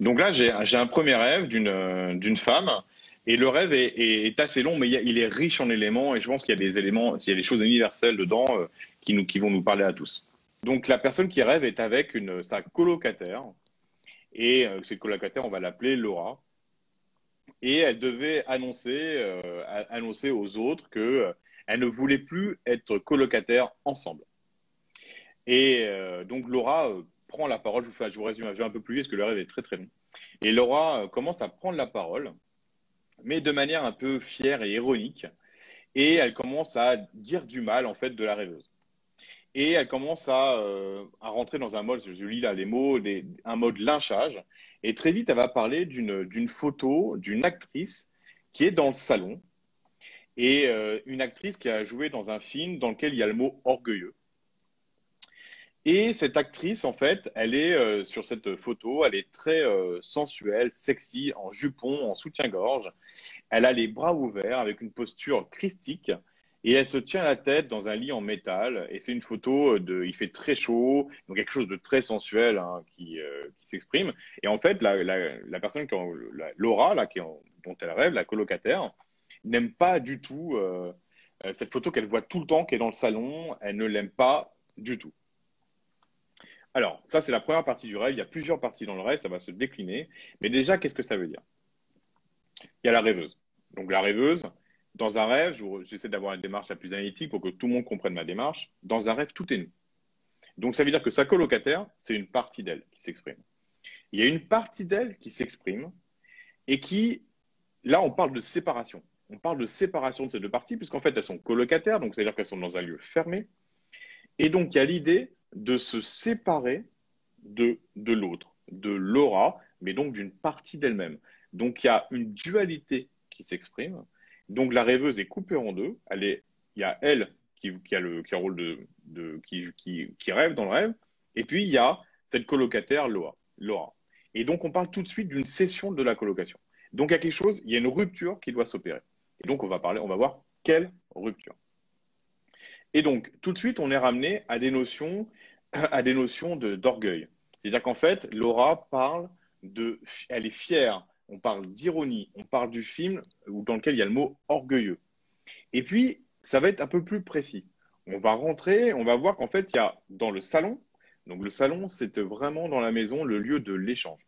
Donc là, j'ai un premier rêve d'une femme. Et le rêve est, assez long, mais il, est riche en éléments. Et je pense qu'il y a des éléments, y a des choses universelles dedans qui, nous, qui vont nous parler à tous. Donc la personne qui rêve est avec sa colocataire. Et cette colocataire, on va l'appeler Laura et elle devait annoncer, euh, annoncer aux autres qu'elle euh, elle ne voulait plus être colocataire ensemble. Et euh, donc Laura prend la parole, je vous, fais, je vous résume un peu plus vite parce que le rêve est très très long. Et Laura commence à prendre la parole, mais de manière un peu fière et ironique, et elle commence à dire du mal en fait de la rêveuse. Et elle commence à, à rentrer dans un mode, je lis là les mots, un mode lynchage, et très vite, elle va parler d'une photo d'une actrice qui est dans le salon et euh, une actrice qui a joué dans un film dans lequel il y a le mot orgueilleux. Et cette actrice, en fait, elle est euh, sur cette photo, elle est très euh, sensuelle, sexy, en jupon, en soutien-gorge. Elle a les bras ouverts avec une posture christique et elle se tient la tête dans un lit en métal. Et c'est une photo de, il fait très chaud, donc quelque chose de très sensuel hein, qui, euh, s'exprime. Et en fait, la, personne, qui Laura, là, qui dont elle rêve, la colocataire, n'aime pas du tout euh, euh, cette photo qu'elle voit tout le temps, qui est dans le salon. Elle ne l'aime pas du tout. Alors, ça, c'est la première partie du rêve. Il y a plusieurs parties dans le rêve, ça va se décliner. Mais déjà, qu'est-ce que ça veut dire? Il y a la rêveuse. Donc, la rêveuse, dans un rêve, j'essaie d'avoir une démarche la plus analytique pour que tout le monde comprenne ma démarche. Dans un rêve, tout est nous. Donc ça veut dire que sa colocataire, c'est une partie d'elle qui s'exprime. Il y a une partie d'elle qui s'exprime et qui, là, on parle de séparation. On parle de séparation de ces deux parties, puisqu'en fait, elles sont colocataires, donc c'est-à-dire qu'elles sont dans un lieu fermé. Et donc, il y a l'idée de se séparer de, de l'autre, de l'aura, mais donc d'une partie d'elle-même. Donc, il y a une dualité qui s'exprime donc la rêveuse est coupée en deux. Elle est, il y a elle qui, a le qui a rôle de, de qui, qui, qui, rêve dans le rêve, et puis il y a cette colocataire Laura. Laura. Et donc on parle tout de suite d'une cession de la colocation. Donc il y a quelque chose, il y a une rupture qui doit s'opérer. Et donc on va parler, on va voir quelle rupture. Et donc tout de suite on est ramené à des notions, à des notions d'orgueil. C'est-à-dire qu'en fait Laura parle de, elle est fière on parle d'ironie, on parle du film dans lequel il y a le mot orgueilleux. Et puis, ça va être un peu plus précis. On va rentrer, on va voir qu'en fait, il y a dans le salon, donc le salon, c'est vraiment dans la maison le lieu de l'échange.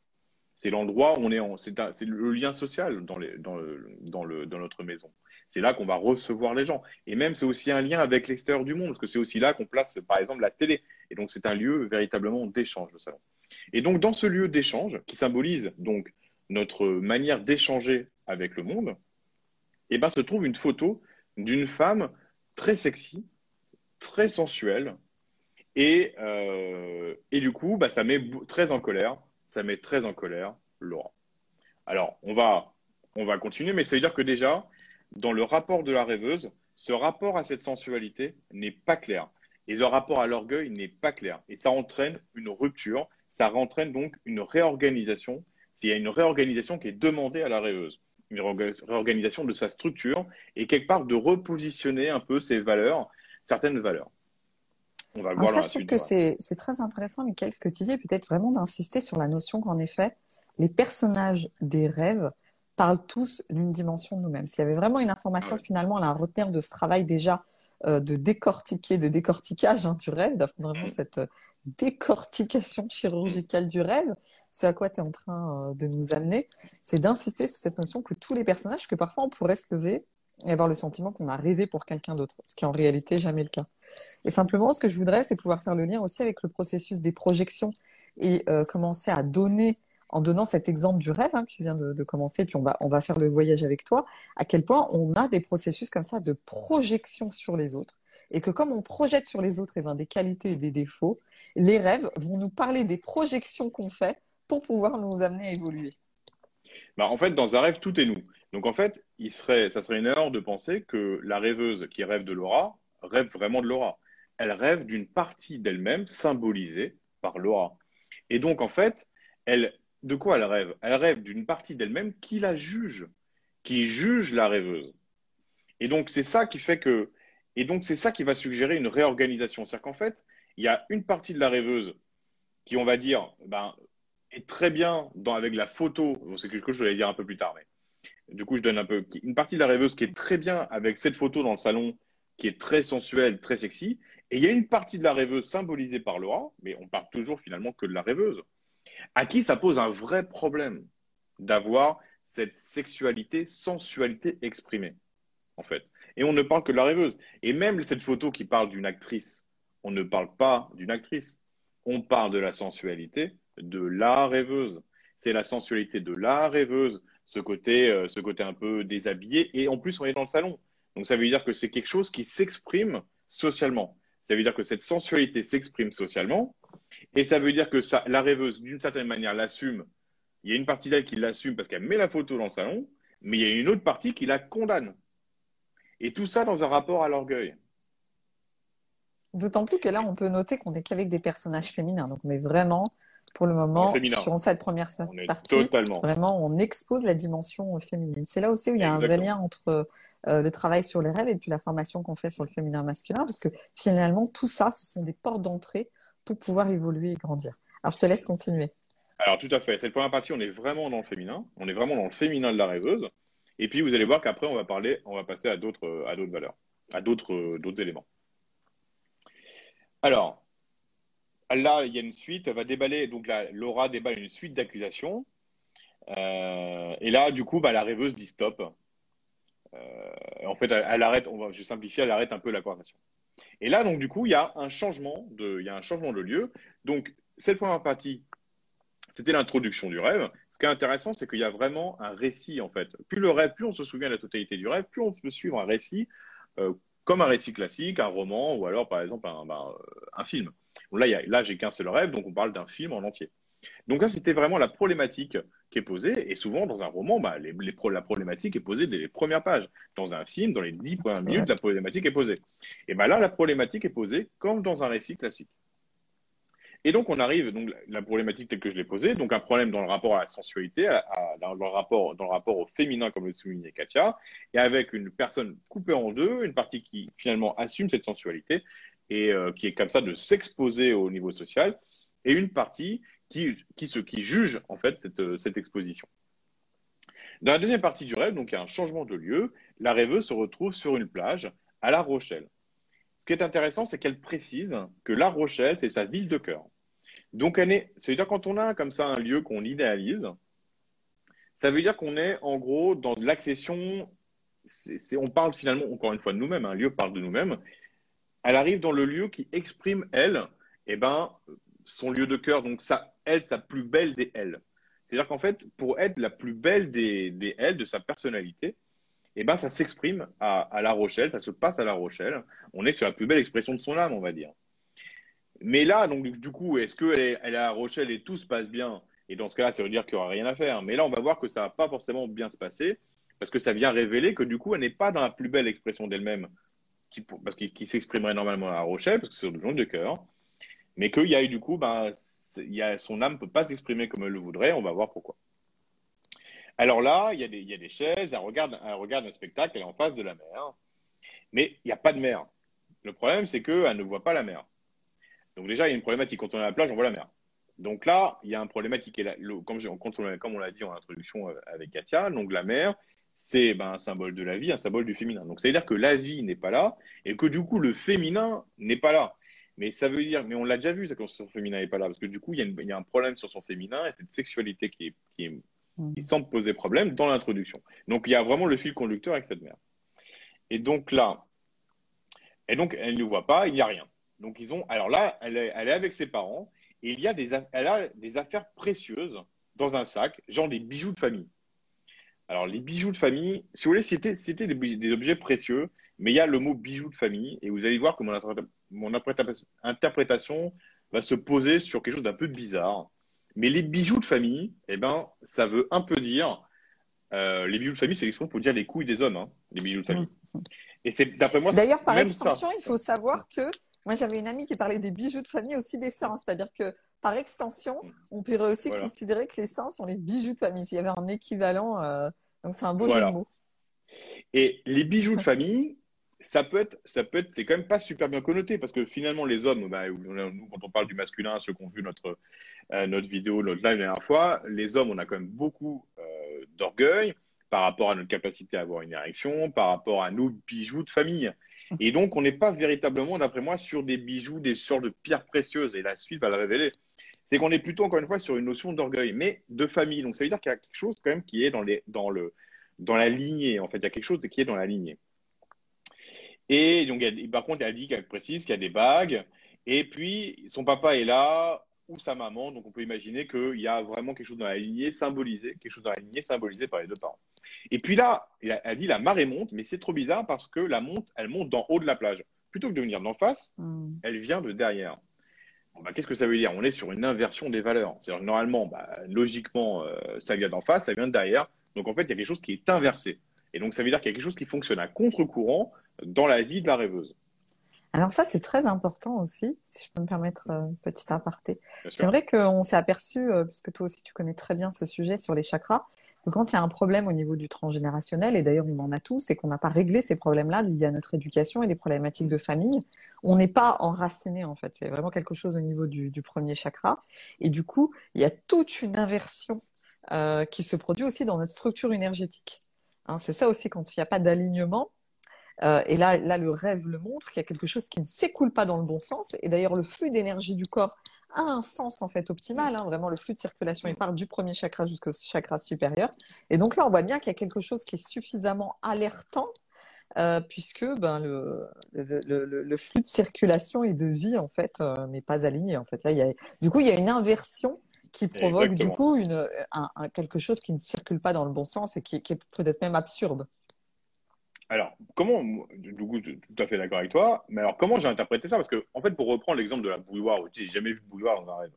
C'est l'endroit où on est en, c'est le lien social dans, dans notre maison. C'est là qu'on va recevoir les gens. Et même, c'est aussi un lien avec l'extérieur du monde, parce que c'est aussi là qu'on place, par exemple, la télé. Et donc, c'est un lieu véritablement d'échange, le salon. Et donc, dans ce lieu d'échange, qui symbolise donc notre manière d'échanger avec le monde, eh ben, se trouve une photo d'une femme très sexy, très sensuelle, et, euh, et du coup, bah, ça met très en colère, ça met très en colère Laura. Alors, on va, on va continuer, mais ça veut dire que déjà, dans le rapport de la rêveuse, ce rapport à cette sensualité n'est pas clair. Et le rapport à l'orgueil n'est pas clair. Et ça entraîne une rupture, ça entraîne donc une réorganisation s'il y a une réorganisation qui est demandée à la rêveuse, une réorganisation de sa structure et quelque part de repositionner un peu ses valeurs, certaines valeurs. On va voir ça, je trouve que c'est très intéressant, Michael, ce que tu dis, peut-être vraiment d'insister sur la notion qu'en effet, les personnages des rêves parlent tous d'une dimension de nous-mêmes. S'il y avait vraiment une information finalement à retenir de ce travail déjà euh, de décortiquer, de décortiquage hein, du rêve, d'avoir vraiment cette euh, décortication chirurgicale du rêve, c'est à quoi tu es en train euh, de nous amener, c'est d'insister sur cette notion que tous les personnages, que parfois on pourrait se lever et avoir le sentiment qu'on a rêvé pour quelqu'un d'autre, ce qui est en réalité jamais le cas. Et simplement, ce que je voudrais, c'est pouvoir faire le lien aussi avec le processus des projections et commencer à donner en donnant cet exemple du rêve hein, que tu viens de, commencer, puis on va, on va faire le voyage avec toi, à quel point on a des processus comme ça de projection sur les autres. Et que comme on projette sur les autres eh ben, des qualités et des défauts, les rêves vont nous parler des projections qu'on fait pour pouvoir nous amener à évoluer. Bah, en fait, dans un rêve, tout est nous. Donc en fait, il serait, ça serait une erreur de penser que la rêveuse qui rêve de Laura rêve vraiment de Laura. Elle rêve d'une partie d'elle-même symbolisée par Laura. Et donc en fait, elle, de quoi elle rêve? Elle rêve d'une partie d'elle-même qui la juge, qui juge la rêveuse. Et donc, c'est ça qui fait que. Et donc, c'est ça qui va suggérer une réorganisation. C'est-à-dire qu'en fait, il y a une partie de la rêveuse qui, on va dire, ben, est très bien dans, avec la photo. c'est quelque chose que je vais dire un peu plus tard, mais du coup, je donne un peu une partie de la rêveuse qui est très bien avec cette photo dans le salon, qui est très sensuelle, très sexy. Et il y a une partie de la rêveuse symbolisée par Laura, mais on parle toujours finalement que de la rêveuse, à qui ça pose un vrai problème d'avoir cette sexualité, sensualité exprimée, en fait. Et on ne parle que de la rêveuse. Et même cette photo qui parle d'une actrice, on ne parle pas d'une actrice. On parle de la sensualité de la rêveuse. C'est la sensualité de la rêveuse, ce côté, euh, ce côté un peu déshabillé. Et en plus, on est dans le salon. Donc ça veut dire que c'est quelque chose qui s'exprime socialement. Ça veut dire que cette sensualité s'exprime socialement. Et ça veut dire que ça, la rêveuse, d'une certaine manière, l'assume. Il y a une partie d'elle qui l'assume parce qu'elle met la photo dans le salon, mais il y a une autre partie qui la condamne. Et tout ça dans un rapport à l'orgueil. D'autant plus que là, on peut noter qu'on n'est qu'avec des personnages féminins. Donc, on est vraiment, pour le moment, sur cette première partie, totalement. vraiment, on expose la dimension féminine. C'est là aussi où il y a un vrai lien entre euh, le travail sur les rêves et puis la formation qu'on fait sur le féminin masculin, parce que finalement, tout ça, ce sont des portes d'entrée pour pouvoir évoluer et grandir. Alors, je te laisse continuer. Alors, tout à fait. Cette première partie, on est vraiment dans le féminin. On est vraiment dans le féminin de la rêveuse. Et puis, vous allez voir qu'après, on va parler, on va passer à d'autres, valeurs, à d'autres, d'autres éléments. Alors, là, il y a une suite, elle va déballer, donc là, Laura déballe une suite d'accusations. Euh, et là, du coup, bah, la rêveuse dit stop. Euh, en fait, elle, arrête, on va, je simplifie, elle arrête un peu la conversation. Et là, donc, du coup, il y a un changement de, il y a un changement de lieu. Donc, cette première partie, c'était l'introduction du rêve. Ce qui est intéressant, c'est qu'il y a vraiment un récit, en fait. Plus le rêve, plus on se souvient de la totalité du rêve, plus on peut suivre un récit euh, comme un récit classique, un roman ou alors par exemple un, ben, euh, film. là, là j'ai qu'un seul rêve, donc on parle d'un film en entier. Donc là, c'était vraiment la problématique qui est posée. Et souvent, dans un roman, bah, les, la problématique est posée dès les premières pages. Dans un film, dans les dix premières minutes, la problématique est posée. Et ben là, la problématique est posée comme dans un récit classique. Et donc, on arrive, donc, la problématique telle que je l'ai posée, donc un problème dans le rapport à la sensualité, dans, le rapport, dans le rapport au féminin, comme le soulignait Katia, et avec une personne coupée en deux, une partie qui finalement assume cette sensualité et euh, qui est comme ça de s'exposer au niveau social, et une partie qui, qui, qui juge en fait cette, cette exposition. Dans la deuxième partie du rêve, donc il y a un changement de lieu, la rêveuse se retrouve sur une plage à La Rochelle. Ce qui est intéressant, c'est qu'elle précise que La Rochelle, c'est sa ville de cœur. Donc, c'est-à-dire quand on a comme ça un lieu qu'on idéalise, ça veut dire qu'on est en gros dans l'accession. on parle finalement encore une fois de nous-mêmes. Un lieu parle de nous-mêmes. Elle arrive dans le lieu qui exprime elle, eh ben, son lieu de cœur. Donc ça, elle, sa plus belle des elle. C'est-à-dire qu'en fait, pour être la plus belle des, des de sa personnalité, eh ben, ça s'exprime à, La Rochelle, ça se passe à La Rochelle. On est sur la plus belle expression de son âme, on va dire. Mais là, donc, du coup, est-ce qu'elle est, elle est à Rochelle et tout se passe bien? Et dans ce cas-là, ça veut dire qu'il n'y aura rien à faire. Mais là, on va voir que ça va pas forcément bien se passer parce que ça vient révéler que du coup, elle n'est pas dans la plus belle expression d'elle-même qui, parce qui, s'exprimerait normalement à Rochelle parce que c'est le de cœur. Mais qu'il y a eu du coup, ben, son âme peut pas s'exprimer comme elle le voudrait. On va voir pourquoi. Alors là, il y, a des, chaises, elle regarde, un spectacle, elle est en face de la mer. Mais il n'y a pas de mer. Le problème, c'est qu'elle ne voit pas la mer. Donc déjà, il y a une problématique. Quand on est à la plage, on voit la mer. Donc là, il y a une problématique. Et comme, on, l'a dit en introduction euh, avec Katia, donc la mer, c'est ben, un symbole de la vie, un symbole du féminin. Donc ça veut dire que la vie n'est pas là et que du coup, le féminin n'est pas là. Mais ça veut dire, mais on l'a déjà vu, quand son féminin n'est pas là, parce que du coup, il y, a un problème sur son féminin et cette sexualité qui, qui, mmh. semble poser problème dans l'introduction. Donc il y a vraiment le fil conducteur avec cette mer. Et donc là, et donc elle ne voit pas, il n'y a rien. Donc ils ont. Alors là, elle est, avec ses parents et il y a des, elle a des affaires précieuses dans un sac, genre des bijoux de famille. Alors les bijoux de famille, si vous voulez, c'était des, des, objets précieux, mais il y a le mot bijoux de famille et vous allez voir que mon, mon interprétation va se poser sur quelque chose d'un peu bizarre. Mais les bijoux de famille, eh ben, ça veut un peu dire. Euh, les bijoux de famille, c'est l'expression pour dire les couilles des hommes, hein, les bijoux de famille. Et c'est d'après moi. D'ailleurs, par extension, il faut savoir que moi, j'avais une amie qui parlait des bijoux de famille aussi des seins, c'est-à-dire que par extension, on pourrait aussi considérer que les seins sont les bijoux de famille. S'il y avait un équivalent, euh, donc c'est un beau jeu de mots. Et les bijoux de famille, ça peut être, ça peut être, c'est quand même pas super bien connoté parce que finalement les hommes, bah, nous quand on parle du masculin, ceux qui ont vu notre notre vidéo, notre live la dernière fois, les hommes, on a quand même beaucoup d'orgueil par rapport à notre capacité à avoir une érection, par rapport à nos bijoux de famille. Et donc, on n'est pas véritablement, d'après moi, sur des bijoux, des sortes de pierres précieuses. Et la suite va le révéler. C'est qu'on est plutôt, encore une fois, sur une notion d'orgueil, mais de famille. Donc, ça veut dire qu'il y a quelque chose quand même qui est dans, le, dans la lignée. En fait, il y a quelque chose qui est dans la lignée. Et donc, par contre, elle dit qu'elle précise qu'il y a des bagues. Et puis, son papa est là, ou sa maman. Donc, on peut imaginer qu'il y a vraiment quelque chose dans la lignée symbolisé, quelque chose dans la lignée symbolisé par les deux parents. Et puis là, elle dit la marée monte, mais c'est trop bizarre parce que la monte, elle monte d'en haut de la plage. Plutôt que de venir d'en face, hmm. elle vient de derrière. Bah, qu'est-ce que ça veut dire? On est sur une inversion des valeurs. C'est-à-dire normalement, bah, logiquement, euh, ça vient d'en face, ça vient de derrière. Donc en fait, il y a quelque chose qui est inversé. Et donc ça veut dire qu'il y a quelque chose qui fonctionne à contre-courant dans la vie de la rêveuse. Alors ça, c'est très important aussi, si je peux me permettre euh, un petit aparté. C'est vrai qu'on s'est aperçu, euh, puisque toi aussi tu connais très bien ce sujet sur les chakras, quand il y a un problème au niveau du transgénérationnel, et d'ailleurs on en a tous, c'est qu'on n'a pas réglé ces problèmes-là liés à notre éducation et des problématiques de famille, on n'est pas enraciné en fait. Il y a vraiment quelque chose au niveau du, premier chakra. Et du coup, il y a toute une inversion euh, qui se produit aussi dans notre structure énergétique. Hein, c'est ça aussi quand il n'y a pas d'alignement. Euh, et là, là, le rêve le montre, qu'il y a quelque chose qui ne s'écoule pas dans le bon sens. Et d'ailleurs, le flux d'énergie du corps a un sens en fait optimal. Hein. Vraiment, le flux de circulation, il part du premier chakra jusqu'au chakra supérieur. Et donc là, on voit bien qu'il y a quelque chose qui est suffisamment alertant euh, puisque ben, le, le, le, flux de circulation et de vie en fait euh, n'est pas aligné. En fait, là, il y a, du coup, il y a une inversion qui provoque du coup une, un, quelque chose qui ne circule pas dans le bon sens et qui, qui est peut-être même absurde. Alors, comment, du coup, tout à fait d'accord avec toi, mais alors comment j'ai interprété ça? Parce que, en fait, pour reprendre l'exemple de la bouilloire, j'ai jamais vu de bouilloire dans un rêve.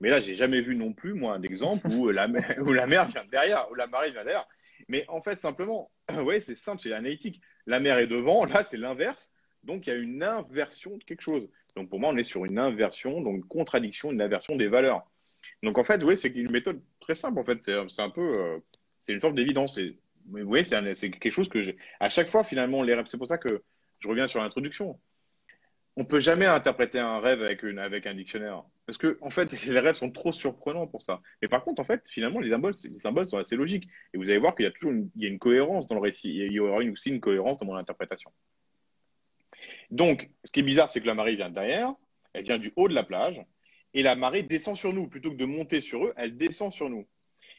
Mais là, j'ai jamais vu non plus, moi, un exemple où la, mer, où la vient derrière, où la marée vient derrière. Mais en fait, simplement, oui, c'est simple, c'est l'analytique. La mer est devant, là, c'est l'inverse. Donc, il y a une inversion de quelque chose. Donc, pour moi, on est sur une inversion, donc une contradiction, une inversion des valeurs. Donc, en fait, oui, c'est une méthode très simple, en fait. C'est un peu, euh, c'est une forme d'évidence oui, c'est quelque chose que. À chaque fois, finalement, les rêves, c'est pour ça que je reviens sur l'introduction. On peut jamais interpréter un rêve avec, un dictionnaire. Parce que, en fait, les rêves sont trop surprenants pour ça. Mais par contre, en fait, finalement, les symboles, les symboles sont assez logiques. Et vous allez voir qu'il y a toujours une cohérence dans le récit. Il y aura aussi une cohérence dans mon interprétation. Donc, ce qui est bizarre, c'est que la marée vient derrière. Elle vient du haut de la plage. Et la marée descend sur nous. Plutôt que de monter sur eux, elle descend sur nous.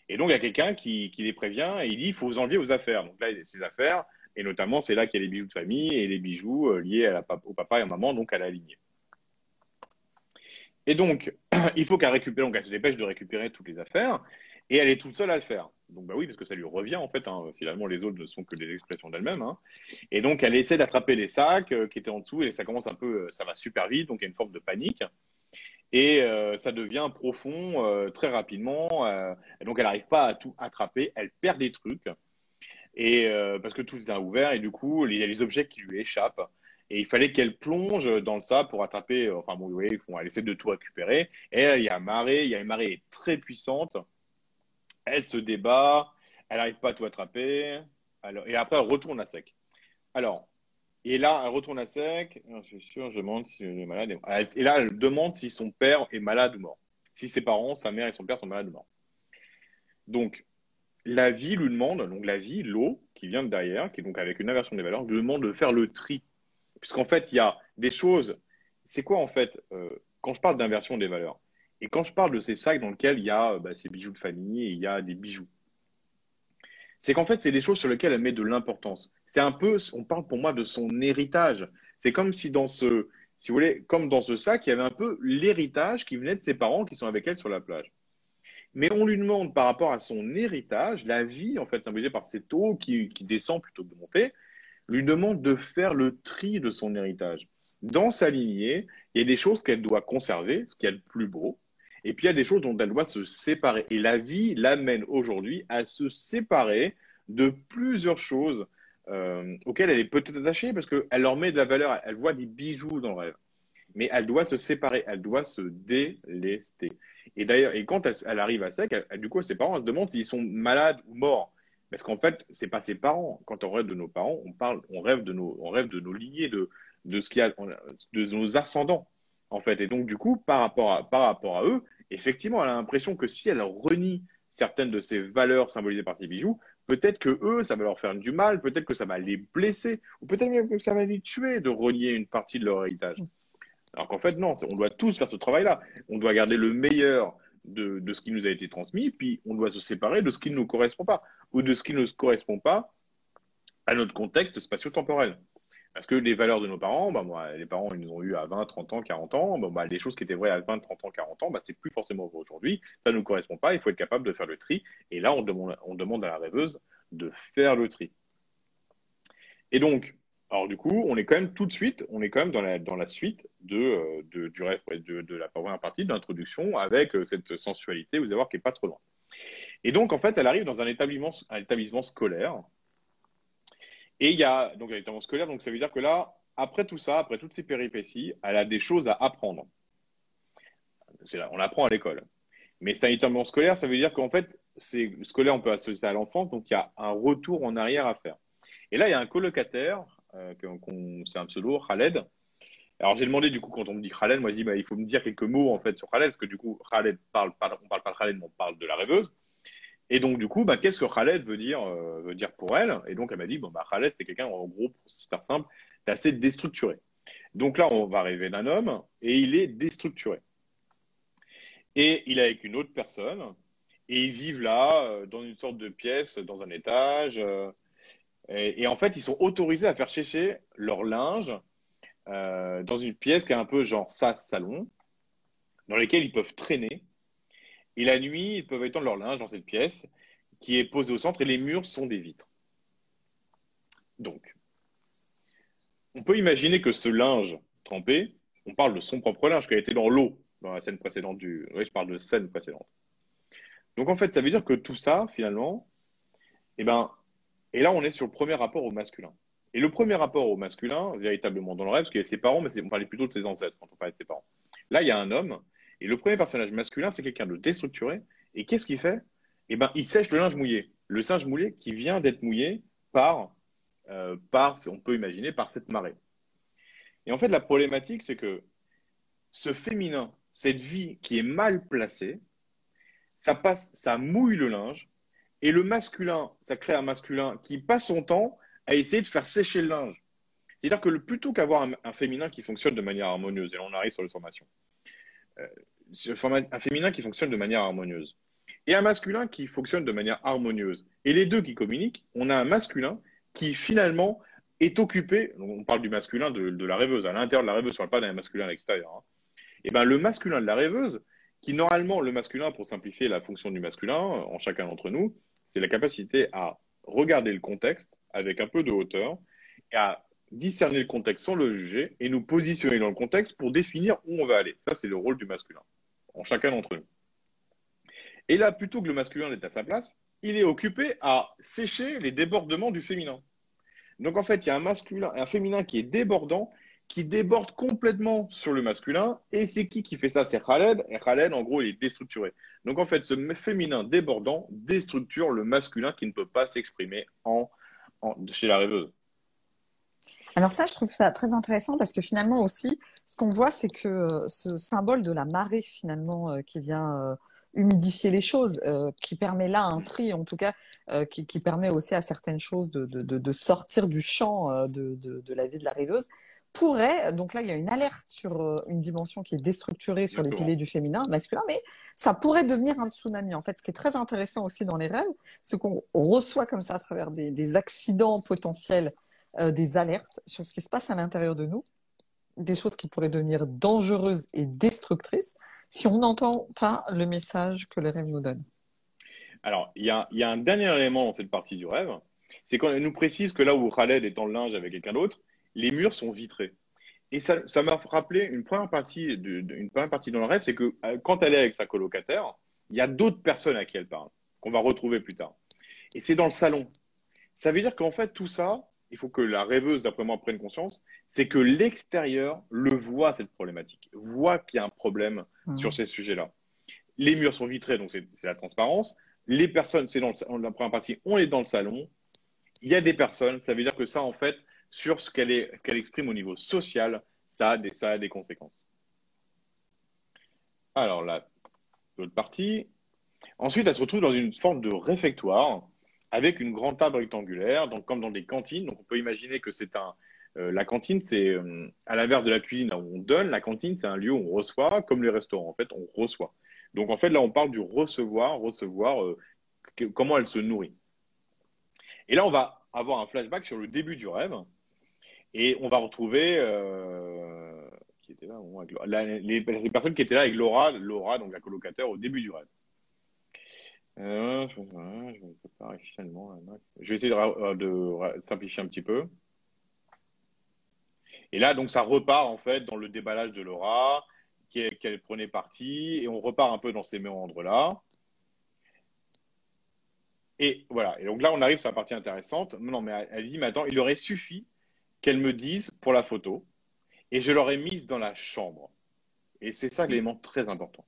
Et donc, il y a quelqu'un qui, les prévient et il dit il faut vous enlever vos affaires. Donc là, il y a ses affaires, et notamment, c'est là qu'il y a les bijoux de famille et les bijoux euh, liés au papa et à maman, donc à la lignée. Et donc, il faut qu'elle récupère, donc elle se dépêche de récupérer toutes les affaires, et elle est toute seule à le faire. Donc, bah oui, parce que ça lui revient, en fait. Hein. Finalement, les autres ne sont que des expressions d'elle-même. Hein. Et donc, elle essaie d'attraper les sacs euh, qui étaient en dessous, et ça commence un peu, euh, ça va super vite, donc il y a une forme de panique et euh, ça devient profond euh, très rapidement. Euh, donc elle n'arrive pas à tout attraper, elle perd des trucs et parce que tout est ouvert et du coup il y a les objets qui lui échappent et il fallait qu'elle plonge dans le sable pour attraper. Enfin bon, oui, elle essaie de tout récupérer et il y a marée, il y a une marée très puissante. Elle se débat, elle n'arrive pas à tout attraper. Et après elle retourne à sec. Alors et là, elle retourne à sec. Je suis sûr, je demande si est malade. Et là, elle demande si son père est malade ou mort. Si ses parents, sa mère et son père sont malades ou morts. Donc, la vie lui demande, donc la vie, l'eau, qui vient de derrière, qui est donc avec une inversion des valeurs, lui demande de faire le tri. Puisqu'en fait, il y a des choses. C'est quoi en fait euh, quand je parle d'inversion des valeurs? Et quand je parle de ces sacs dans lesquels il y a bah, ces bijoux de famille et il y a des bijoux c'est qu'en fait, c'est des choses sur lesquelles elle met de l'importance. C'est un peu, on parle pour moi de son héritage. C'est comme si dans ce, si vous voulez, comme dans ce sac, il y avait un peu l'héritage qui venait de ses parents qui sont avec elle sur la plage. Mais on lui demande par rapport à son héritage, la vie, en fait, symbolisée par cette eau qui, descend plutôt que de monter, lui demande de faire le tri de son héritage. Dans sa lignée, il y a des choses qu'elle doit conserver, ce qui est le plus beau, et puis il y a des choses dont elle doit se séparer. Et la vie l'amène aujourd'hui à se séparer de plusieurs choses euh, auxquelles elle est peut-être attachée parce qu'elle leur met de la valeur. Elle voit des bijoux dans le rêve. Mais elle doit se séparer, elle doit se délester. Et d'ailleurs, et quand elle, arrive à sec, du coup, ses parents se demandent s'ils sont malades ou morts. Parce qu'en fait, c'est pas ses parents. Quand on rêve de nos parents, on parle, on rêve de nos, on rêve de nos lignées, de, de ce qu'il y a, de nos ascendants en fait. Et donc, du coup, par rapport à, par rapport à eux, effectivement, elle a l'impression que si elle renie certaines de ces valeurs symbolisées par ces bijoux, peut-être que eux, ça va leur faire du mal, peut-être que ça va les blesser, ou peut-être même que ça va les tuer de renier une partie de leur héritage. Alors qu'en fait, non, on doit tous faire ce travail-là. On doit garder le meilleur de, de, ce qui nous a été transmis, puis on doit se séparer de ce qui ne nous correspond pas, ou de ce qui ne correspond pas à notre contexte spatio-temporel. Parce que les valeurs de nos parents, bah, les parents, ils nous ont eu à 20, 30 ans, 40 ans. Bah, les choses qui étaient vraies à 20, 30 ans, 40 ans, bah, c'est plus forcément vrai aujourd'hui. Ça ne nous correspond pas. Il faut être capable de faire le tri. Et là, on demande, on demande à la rêveuse de faire le tri. Et donc, alors du coup, on est quand même tout de suite, on est quand même dans la, suite euh, de du rêve, de, de, la première partie de l'introduction avec euh, cette sensualité, vous allez voir, qui n'est pas trop loin. Et donc, en fait, elle arrive dans un établissement scolaire et il y a donc établissement scolaire, donc ça veut dire que là, après tout ça, après toutes ces péripéties, elle a des choses à apprendre. C'est là, on apprend à l'école. Mais c'est un établissement scolaire, ça veut dire qu'en fait, c'est scolaire, on peut associer à l'enfance, donc il y a un retour en arrière à faire. Et là, il y a un colocataire, euh, c'est un pseudo, Khaled. Alors j'ai demandé du coup quand on me dit Khaled, moi je dis bah, il faut me dire quelques mots en fait sur Khaled parce que du coup Khaled parle, parle on parle pas de Khaled, mais on parle de la rêveuse. Et donc, du coup, bah, qu'est-ce que Khaled veut dire, euh, veut dire pour elle? Et donc, elle m'a dit, bon, bah, Khaled, c'est quelqu'un, en gros, pour faire simple, d'assez déstructuré. Donc là, on va rêver d'un homme et il est déstructuré. Et il est avec une autre personne et ils vivent là, euh, dans une sorte de pièce, dans un étage. Euh, et, en fait, ils sont autorisés à faire sécher leur linge dans une pièce qui est un peu genre sas-salon, dans lesquelles ils peuvent traîner et la nuit, ils peuvent étendre leur linge dans cette pièce qui est posée au centre et les murs sont des vitres. Donc, on peut imaginer que ce linge trempé, on parle de son propre linge qui a été dans l'eau dans la scène précédente du. Oui, je parle de scène précédente. Donc en fait, ça veut dire que tout ça, finalement, eh ben, et là on est sur le premier rapport au masculin. Et le premier rapport au masculin, véritablement dans le rêve, parce qu'il y a ses parents, mais on parlait plutôt de ses ancêtres quand on parlait de ses parents. Là, il y a un homme et le premier personnage masculin, c'est quelqu'un de déstructuré. Et qu'est-ce qu'il fait? Eh ben, il sèche le linge mouillé. Le singe mouillé qui vient d'être mouillé par, euh, par, on peut imaginer, par cette marée. Et en fait, la problématique, c'est que ce féminin, cette vie qui est mal placée, ça passe, ça mouille le linge, et le masculin, ça crée un masculin qui passe son temps à essayer de faire sécher le linge. C'est-à-dire que plutôt qu'avoir un, un, féminin qui fonctionne de manière harmonieuse, et on arrive sur les formations, euh, un féminin qui fonctionne de manière harmonieuse et un masculin qui fonctionne de manière harmonieuse. Et les deux qui communiquent, on a un masculin qui finalement est occupé, on parle du masculin de, la rêveuse, à l'intérieur de la rêveuse, on ne parle pas d'un masculin à l'extérieur. Hein. Et ben le masculin de la rêveuse, qui normalement, le masculin, pour simplifier la fonction du masculin en chacun d'entre nous, c'est la capacité à regarder le contexte avec un peu de hauteur et à discerner le contexte sans le juger et nous positionner dans le contexte pour définir où on va aller. Ça, c'est le rôle du masculin, en chacun d'entre nous. Et là, plutôt que le masculin est à sa place, il est occupé à sécher les débordements du féminin. Donc en fait, il y a un masculin, un féminin qui est débordant, qui déborde complètement sur le masculin. Et c'est qui qui fait ça? C'est Khaled. Et Khaled, en gros, il est déstructuré. Donc en fait, ce féminin débordant déstructure le masculin qui ne peut pas s'exprimer en, chez la rêveuse. Alors ça, je trouve ça très intéressant parce que finalement aussi, ce qu'on voit, c'est que euh, ce symbole de la marée finalement euh, qui vient euh, humidifier les choses, qui permet là un tri en tout cas, qui, permet aussi à certaines choses de, sortir du champ de, la vie de la rêveuse, pourrait, donc là il y a une alerte sur une dimension qui est déstructurée sur les piliers du féminin, masculin, mais ça pourrait devenir un tsunami. En fait, ce qui est très intéressant aussi dans les rêves, c'est qu'on reçoit comme ça à travers des accidents potentiels euh, des alertes sur ce qui se passe à l'intérieur de nous, des choses qui pourraient devenir dangereuses et destructrices si on n'entend pas le message que le rêve nous donne. Alors, il y a, un dernier élément dans cette partie du rêve, c'est elle nous précise que là où Khaled est en linge avec quelqu'un d'autre, les murs sont vitrés. Et ça, m'a rappelé une première partie, de, première partie dans le rêve, c'est que euh, quand elle est avec sa colocataire, il y a d'autres personnes à qui elle parle, qu'on va retrouver plus tard. Et c'est dans le salon. Ça veut dire qu'en fait, tout ça, il faut que la rêveuse, d'après moi, prenne conscience, c'est que l'extérieur le voit, cette problématique, voit qu'il y a un problème mmh. sur ces sujets-là. Les murs sont vitrés, donc c'est la transparence. Les personnes, c'est dans, la première partie, on est dans le salon. Il y a des personnes, ça veut dire que ça, en fait, sur ce qu'elle qu'elle exprime au niveau social, ça a, des, ça a des conséquences. Alors là, l'autre partie. Ensuite, elle se retrouve dans une forme de réfectoire avec une grande table rectangulaire, donc comme dans des cantines. Donc on peut imaginer que c'est un, euh, la cantine, c'est euh, à l'inverse de la cuisine où on donne, la cantine, c'est un lieu où on reçoit, comme les restaurants. En fait, on reçoit. Donc en fait, là, on parle du recevoir, recevoir, euh, comment elle se nourrit. Et là, on va avoir un flashback sur le début du rêve, et on va retrouver là, les, personnes qui étaient là avec Laura, Laura, donc la colocataire, au début du rêve. Je, vais essayer de simplifier un petit peu. Et là, donc, ça repart en fait dans le déballage de Laura, qu'elle prenait parti, et on repart un peu dans ces méandres-là. Et voilà. Et donc là, on arrive sur la partie intéressante. Non, mais elle dit, maintenant, il aurait suffi qu'elle me dise pour la photo, et je l'aurais mise dans la chambre. Et c'est ça l'élément très important.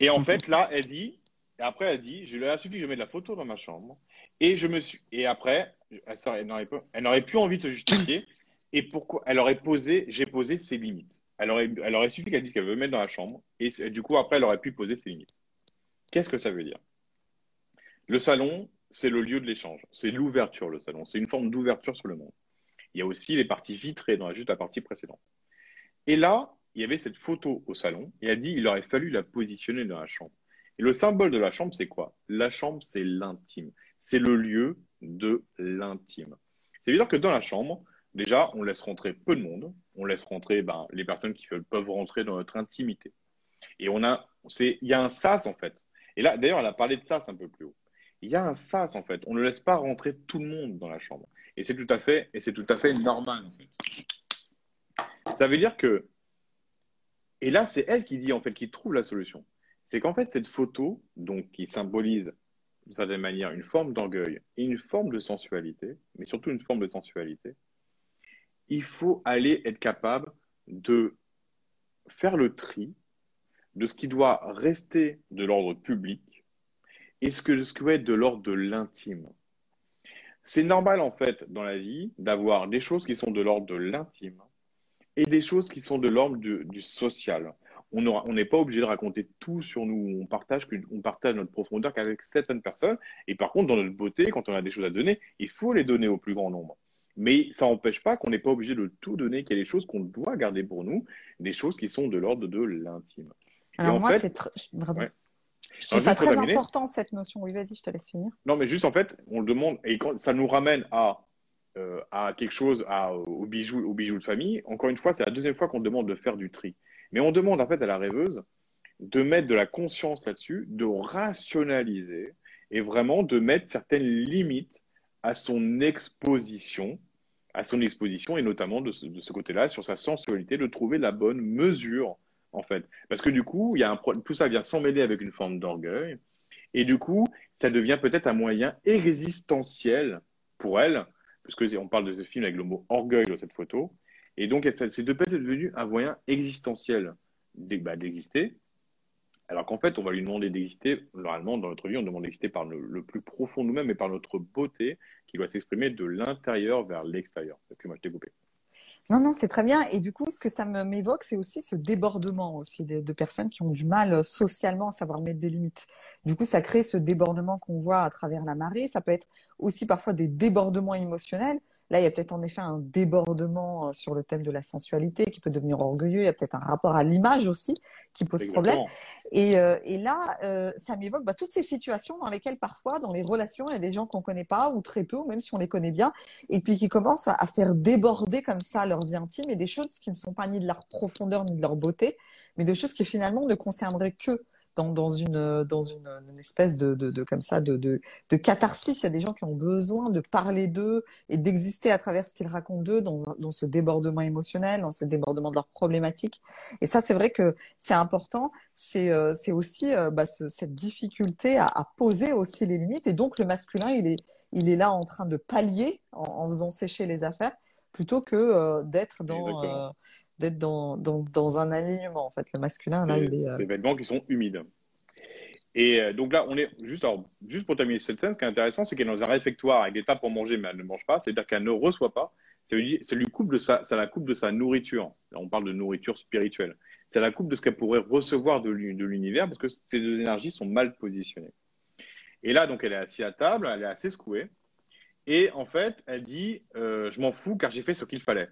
Et en fait, là, elle dit, et après, elle dit, je lui ai suffi que je mette la photo dans ma chambre. Et je me suis, et après, elle n'aurait plus envie de se justifier et pourquoi elle aurait posé, j'ai posé ses limites. Elle aurait, elle aurait suffi qu'elle dise qu'elle veut mettre dans la chambre, et, du coup, après, elle aurait pu poser ses limites. Qu'est-ce que ça veut dire? Le salon, c'est le lieu de l'échange, c'est l'ouverture, le salon, c'est une forme d'ouverture sur le monde. Il y a aussi les parties vitrées dans juste la partie précédente. Et là, il y avait cette photo au salon, et elle dit il aurait fallu la positionner dans la chambre. Et le symbole de la chambre, c'est quoi? La chambre, c'est l'intime. C'est le lieu de l'intime. C'est-à-dire que dans la chambre, Déjà, on laisse rentrer peu de monde. On laisse rentrer ben, les personnes qui peuvent rentrer dans notre intimité. Et on a, c'est, il y a un sas en fait. Et là, d'ailleurs, elle a parlé de sas un peu plus haut. Il y a un sas en fait. On ne laisse pas rentrer tout le monde dans la chambre. Et c'est tout à fait, et c'est tout à fait normal en fait. Ça veut dire que, et là, c'est elle qui dit en fait, qui trouve la solution. C'est qu'en fait, cette photo, donc, qui symbolise d'une certaine manière une forme d'orgueil et une forme de sensualité, mais surtout une forme de sensualité, il faut aller être capable de faire le tri de ce qui doit rester de l'ordre public et ce que ce qui doit être de l'ordre de l'intime. C'est normal en fait dans la vie d'avoir des choses qui sont de l'ordre de l'intime et des choses qui sont de l'ordre du, social. On n'est pas obligé de raconter tout sur nous. On partage, on partage notre profondeur qu'avec certaines personnes. Et par contre, dans notre beauté, quand on a des choses à donner, il faut les donner au plus grand nombre. Mais ça n'empêche pas qu'on n'est pas obligé de tout donner, qu'il y a des choses qu'on doit garder pour nous, des choses qui sont de l'ordre de l'intime. Alors moi, c'est vraiment... très important cette notion. Oui, vas-y, je te laisse finir. Non, mais juste en fait, on le demande et quand ça nous ramène à euh, à quelque chose, à, aux bijoux, aux bijoux de famille. Encore une fois, c'est la deuxième fois qu'on demande de faire du tri. Mais on demande en fait à la rêveuse de mettre de la conscience là-dessus, de rationaliser et vraiment de mettre certaines limites à son exposition, à son exposition et notamment de ce, côté-là, sur sa sensualité, de trouver la bonne mesure, en fait. Parce que du coup, il y a un, tout ça vient s'emmêler avec une forme d'orgueil. Et du coup, ça devient peut-être un moyen existentiel pour elle, puisque on parle de ce film avec le mot orgueil dans cette photo. Et donc, c'est peut-être devenu un moyen existentiel bah, d'exister, alors qu'en fait, on va lui demander d'exister, normalement, dans notre vie, on demande d'exister par le, plus profond de nous-mêmes et par notre beauté qui doit s'exprimer de l'intérieur vers l'extérieur. Parce que moi, je t'ai coupé. Non, non, c'est très bien. Et du coup, ce que ça m'évoque, c'est aussi ce débordement aussi de, de, personnes qui ont du mal euh, socialement à savoir mettre des limites. Du coup, ça crée ce débordement qu'on voit à travers la marée. Ça peut être aussi parfois des débordements émotionnels. Là, il y a peut-être en effet un débordement euh, sur le thème de la sensualité qui peut devenir orgueilleux. Il y a peut-être un rapport à l'image aussi qui pose problème. Et, euh, et là, euh, ça m'évoque bah, toutes ces situations dans lesquelles parfois, dans les relations, il y a des gens qu'on ne connaît pas ou très peu, ou même si on les connaît bien, et puis qui commencent à, faire déborder comme ça leur vie intime et des choses qui ne sont pas ni de leur profondeur ni de leur beauté, mais des choses qui finalement ne concerneraient que dans, dans, une, dans une, une espèce de, de, de, comme ça de, de, de, catharsis. Il y a des gens qui ont besoin de parler d'eux et d'exister à travers ce qu'ils racontent d'eux dans, dans ce débordement émotionnel, dans ce débordement de leurs problématiques. Et ça, c'est vrai que c'est important. C'est euh, c'est aussi euh, bah, ce, cette difficulté à, à, poser aussi les limites. Et donc, le masculin, il est, il est là en train de pallier en, en faisant sécher les affaires plutôt que euh, d'être dans, d'être dans, dans, dans, un alignement. En fait, le masculin, là, il est. Euh... vêtements qui sont humides. Et euh, donc là, on est juste, alors, juste pour terminer cette scène, ce qui est intéressant, c'est qu'elle est dans un réfectoire avec des tables pour manger, mais elle ne mange pas. C'est-à-dire qu'elle ne reçoit pas. Ça lui, ça lui coupe de sa, ça la coupe de sa nourriture. Là, on parle de nourriture spirituelle. c'est la coupe de ce qu'elle pourrait recevoir de l'univers parce que ces deux énergies sont mal positionnées. Et là, donc, elle est assise à table, elle est assez secouée. Et en fait, elle dit euh, Je m'en fous car j'ai fait ce qu'il fallait.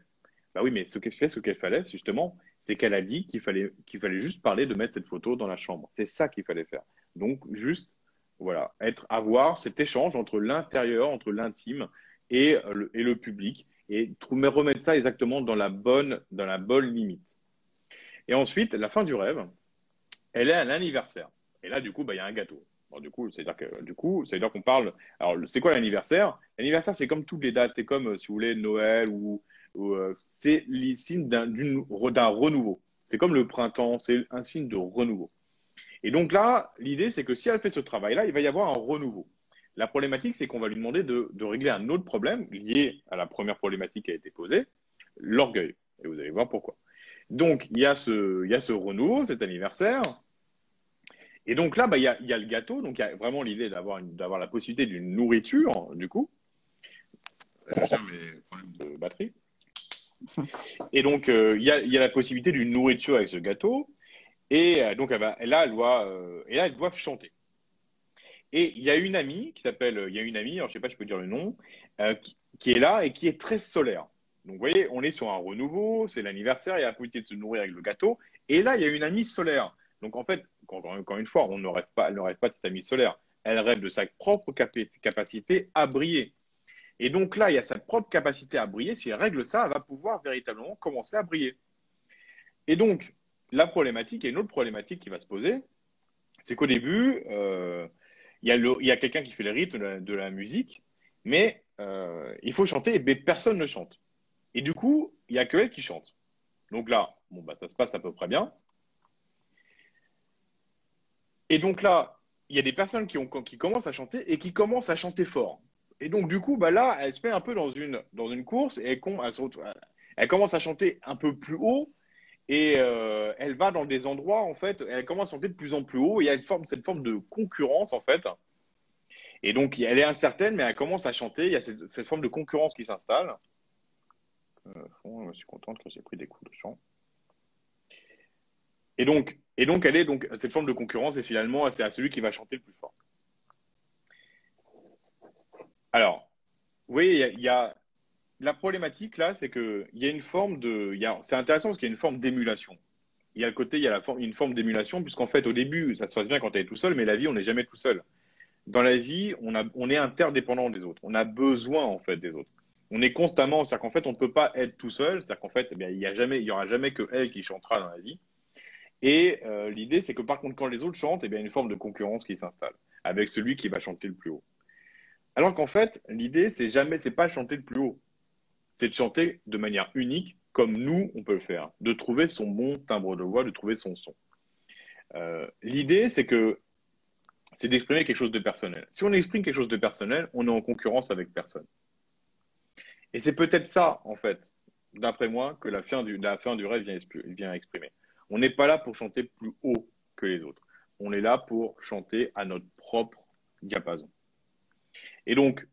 Bah oui, mais ce qu'elle fait, ce qu'elle fallait, justement, c'est qu'elle a dit qu'il fallait, qu'il fallait juste parler de mettre cette photo dans la chambre. C'est ça qu'il fallait faire. Donc, juste, voilà, être, avoir cet échange entre l'intérieur, entre l'intime et le, et le public, et trouver, remettre ça exactement dans la bonne, dans la bonne limite. Et ensuite, la fin du rêve, elle est à l'anniversaire. Et là, du coup, bah, il y a un gâteau. Du coup, c'est-à-dire que du coup, ça veut dire qu'on parle. Alors, c'est quoi l'anniversaire? L'anniversaire, c'est comme toutes les dates. C'est comme, euh, si vous voulez, Noël ou, euh, c'est le signe d'un renouveau. C'est comme le printemps, c'est un signe de renouveau. Et donc là, l'idée, c'est que si elle fait ce travail-là, il va y avoir un renouveau. La problématique, c'est qu'on va lui demander de, régler un autre problème lié à la première problématique qui a été posée, l'orgueil. Et vous allez voir pourquoi. Donc, il y a ce, renouveau, cet anniversaire. Et donc là, bah, il, y a, le gâteau. Donc, il y a vraiment l'idée d'avoir, la possibilité d'une nourriture, du coup. Cherche mes problèmes de batterie. Et donc, euh, il, y a, la possibilité d'une nourriture avec ce gâteau. Et euh, donc, elle va, là, elle doit, euh, là, elles doivent chanter. Et il y a une amie qui s'appelle, il y a une amie, alors je sais pas, je peux dire le nom, qui, qui, est là et qui est très solaire. Donc, vous voyez, on est sur un renouveau, c'est l'anniversaire, il y a la possibilité de se nourrir avec le gâteau. Et là, il y a une amie solaire. Donc, en fait, encore une fois, on ne rêve pas, elle ne rêve pas de cette amie solaire. Elle rêve de sa propre capacité à briller. Et donc là, il y a sa propre capacité à briller. Si elle règle ça, elle va pouvoir véritablement commencer à briller. Et donc, la problématique, et une autre problématique qui va se poser, c'est qu'au début, euh, il y a, quelqu'un qui fait le rythme de la, musique, mais euh, il faut chanter, mais personne ne chante. Et du coup, il n'y a que elle qui chante. Donc là, bon, bah, ça se passe à peu près bien. Et donc là, il y a des personnes qui commencent à chanter et qui commencent à chanter fort. Et donc, du coup, bah là, elle se met un peu dans une, dans une course et elle, elle, commence à chanter un peu plus haut et euh, elle va dans des endroits, en fait, elle commence à chanter de plus en plus haut et une forme, cette forme de concurrence, en fait. Et donc, elle est incertaine, mais elle commence à chanter. Il y a cette, forme de concurrence qui s'installe. Euh, je suis contente que j'ai pris des coups de chant. Et donc, et donc, elle est donc cette forme de concurrence et finalement, c'est à celui qui va chanter le plus fort. Alors, oui, il y, a la problématique là, c'est qu'il y a une forme de, c'est intéressant parce qu'il y a une forme d'émulation. Il y a le côté, il y a une forme d'émulation puisqu'en fait, au début, ça se passe bien quand tu es tout seul, mais la vie, on n'est jamais tout seul. Dans la vie, on, on est interdépendant des autres. On a besoin en fait des autres. On est constamment, c'est-à-dire qu'en fait, on ne peut pas être tout seul. C'est-à-dire qu'en fait, eh il y a jamais, il y aura jamais que elle qui chantera dans la vie. Et euh, l'idée, c'est que par contre, quand les autres chantent, eh bien, il y a une forme de concurrence qui s'installe avec celui qui va chanter le plus haut. Alors qu'en fait, l'idée, c'est jamais, c'est pas chanter le plus haut, c'est de chanter de manière unique, comme nous, on peut le faire, de trouver son bon timbre de voix, de trouver son son. Euh, l'idée, c'est que c'est d'exprimer quelque chose de personnel. Si on exprime quelque chose de personnel, on est en concurrence avec personne. Et c'est peut-être ça, en fait, d'après moi, que la fin du, rêve vient exprimer. On n'est pas là pour chanter plus haut que les autres. On est là pour chanter à notre propre diapason. Et donc,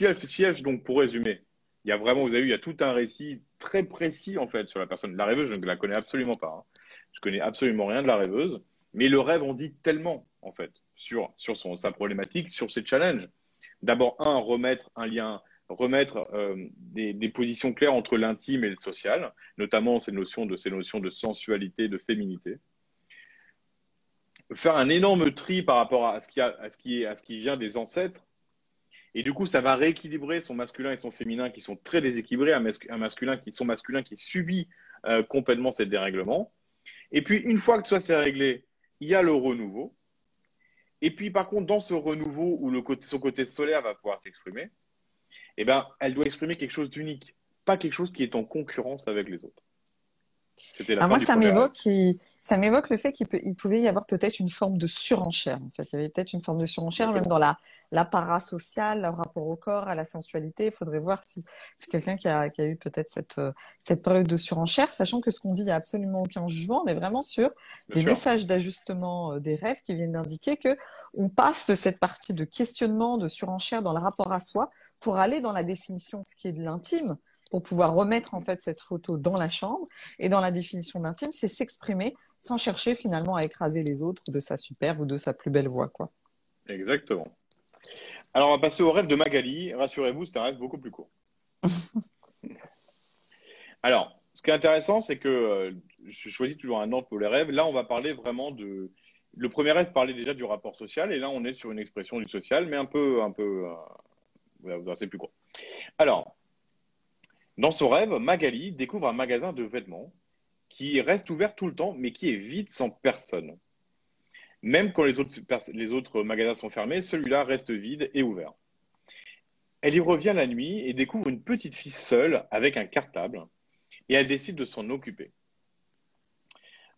elle, si donc pour résumer, il y a vraiment, vous avez vu, il y a tout un récit très précis en fait sur la personne. La rêveuse, je ne la connais absolument pas. Hein. Je connais absolument rien de la rêveuse, mais le rêve en dit tellement en fait sur sur son sa problématique, sur ses challenges. D'abord, un, remettre un lien remettre euh, des, positions claires entre l'intime et le social, notamment ces notions de, ces notions de sensualité, de féminité. Faire un énorme tri par rapport à ce qui, à ce qui, est, à ce qui vient des ancêtres. Et du coup, ça va rééquilibrer son masculin et son féminin qui sont très déséquilibrés, un, masculin qui sont masculin qui subit euh, complètement ces dérèglements. Et puis, une fois que ça s'est réglé, il y a le renouveau. Et puis, par contre, dans ce renouveau où côté, son côté solaire va pouvoir s'exprimer, eh ben, elle doit exprimer quelque chose d'unique, pas quelque chose qui est en concurrence avec les autres. La moi, ça m'évoque, ça m'évoque le fait qu'il pouvait y avoir peut-être une forme de surenchère. En fait, il y avait peut-être une forme de surenchère même dans la, la parasociale, le rapport au corps, à la sensualité. Il faudrait voir si c'est quelqu'un qui a, qui a eu peut-être cette, cette période de surenchère, sachant que ce qu'on dit, il n'y a absolument aucun jugement. On est vraiment sur des messages d'ajustement euh, des rêves qui viennent d'indiquer que on passe de cette partie de questionnement, de surenchère dans le rapport à soi pour aller dans la définition de ce qui est de l'intime pour pouvoir remettre en fait cette photo dans la chambre. Et dans la définition d'intime, c'est s'exprimer sans chercher finalement à écraser les autres de sa superbe ou de sa plus belle voix, quoi. Exactement. Alors, on va passer au rêve de Magali. Rassurez-vous, c'est un rêve beaucoup plus court. Alors, ce qui est intéressant, c'est que euh, je choisis toujours un ordre pour les rêves. Là, on va parler vraiment de. Le premier rêve parlait déjà du rapport social, et là, on est sur une expression du social, mais un peu, un peu, euh, c'est plus court. Alors, dans son rêve, Magali découvre un magasin de vêtements qui reste ouvert tout le temps, mais qui est vide sans personne. Même quand les autres, magasins sont fermés, celui-là reste vide et ouvert. Elle y revient la nuit et découvre une petite fille seule avec un cartable et elle décide de s'en occuper.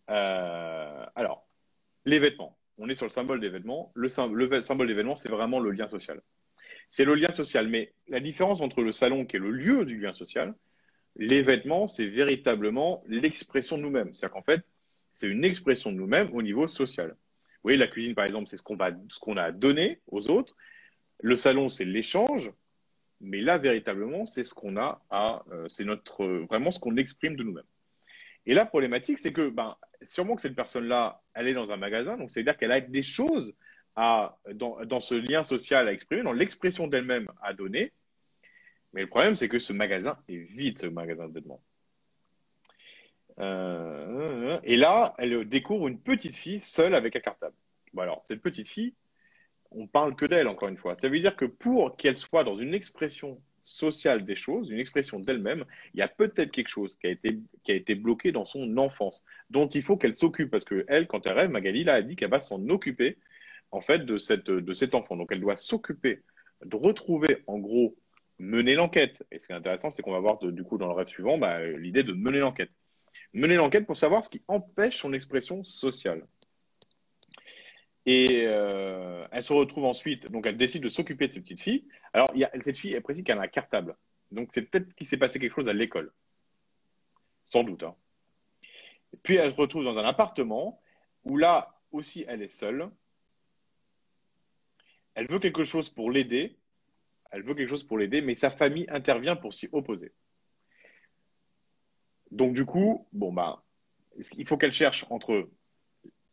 Euh, alors, les vêtements. On est sur le symbole des vêtements. Le, symbole des vêtements, c'est vraiment le lien social. C'est le lien social. Mais la différence entre le salon, qui est le lieu du lien social, les vêtements, c'est véritablement l'expression de nous-mêmes. C'est-à-dire qu'en fait, c'est une expression de nous-mêmes au niveau social. Vous voyez, la cuisine, par exemple, c'est ce qu'on a donné aux autres. Le salon, c'est l'échange. Mais là, véritablement, c'est ce qu'on a à, euh, c'est notre, vraiment ce qu'on exprime de nous-mêmes. Et la problématique, c'est que, ben, sûrement que cette personne-là, elle est dans un magasin, donc c'est-à-dire qu'elle a des choses à, dans, dans, ce lien social à exprimer, dans l'expression d'elle-même à donner. Mais le problème, c'est que ce magasin est vide, ce magasin de vêtements. Euh, et là, elle découvre une petite fille seule avec un cartable. Bon, alors, cette petite fille, on parle que d'elle, encore une fois. Ça veut dire que pour qu'elle soit dans une expression sociale des choses, une expression d'elle-même, il y a peut-être quelque chose qui a, été, qui a été bloqué dans son enfance, dont il faut qu'elle s'occupe, parce que elle, quand elle rêve, Magali, là, a dit qu'elle va s'en occuper, en fait, de, cette, cet enfant. Donc, elle doit s'occuper de retrouver, en gros, mener l'enquête. Et ce qui est intéressant, c'est qu'on va voir, du coup, dans le rêve suivant, bah, l'idée de mener l'enquête. Mener l'enquête pour savoir ce qui empêche son expression sociale. Et euh, elle se retrouve ensuite, donc elle décide de s'occuper de cette petite fille. Alors, cette fille, elle précise qu'elle a un cartable. Donc, c'est peut-être qu'il s'est passé quelque chose à l'école. Sans doute. Hein. Puis, elle se retrouve dans un appartement où là aussi, elle est seule. Elle veut quelque chose pour l'aider. Mais sa famille intervient pour s'y opposer. Donc, du coup, bon, bah, il faut qu'elle cherche entre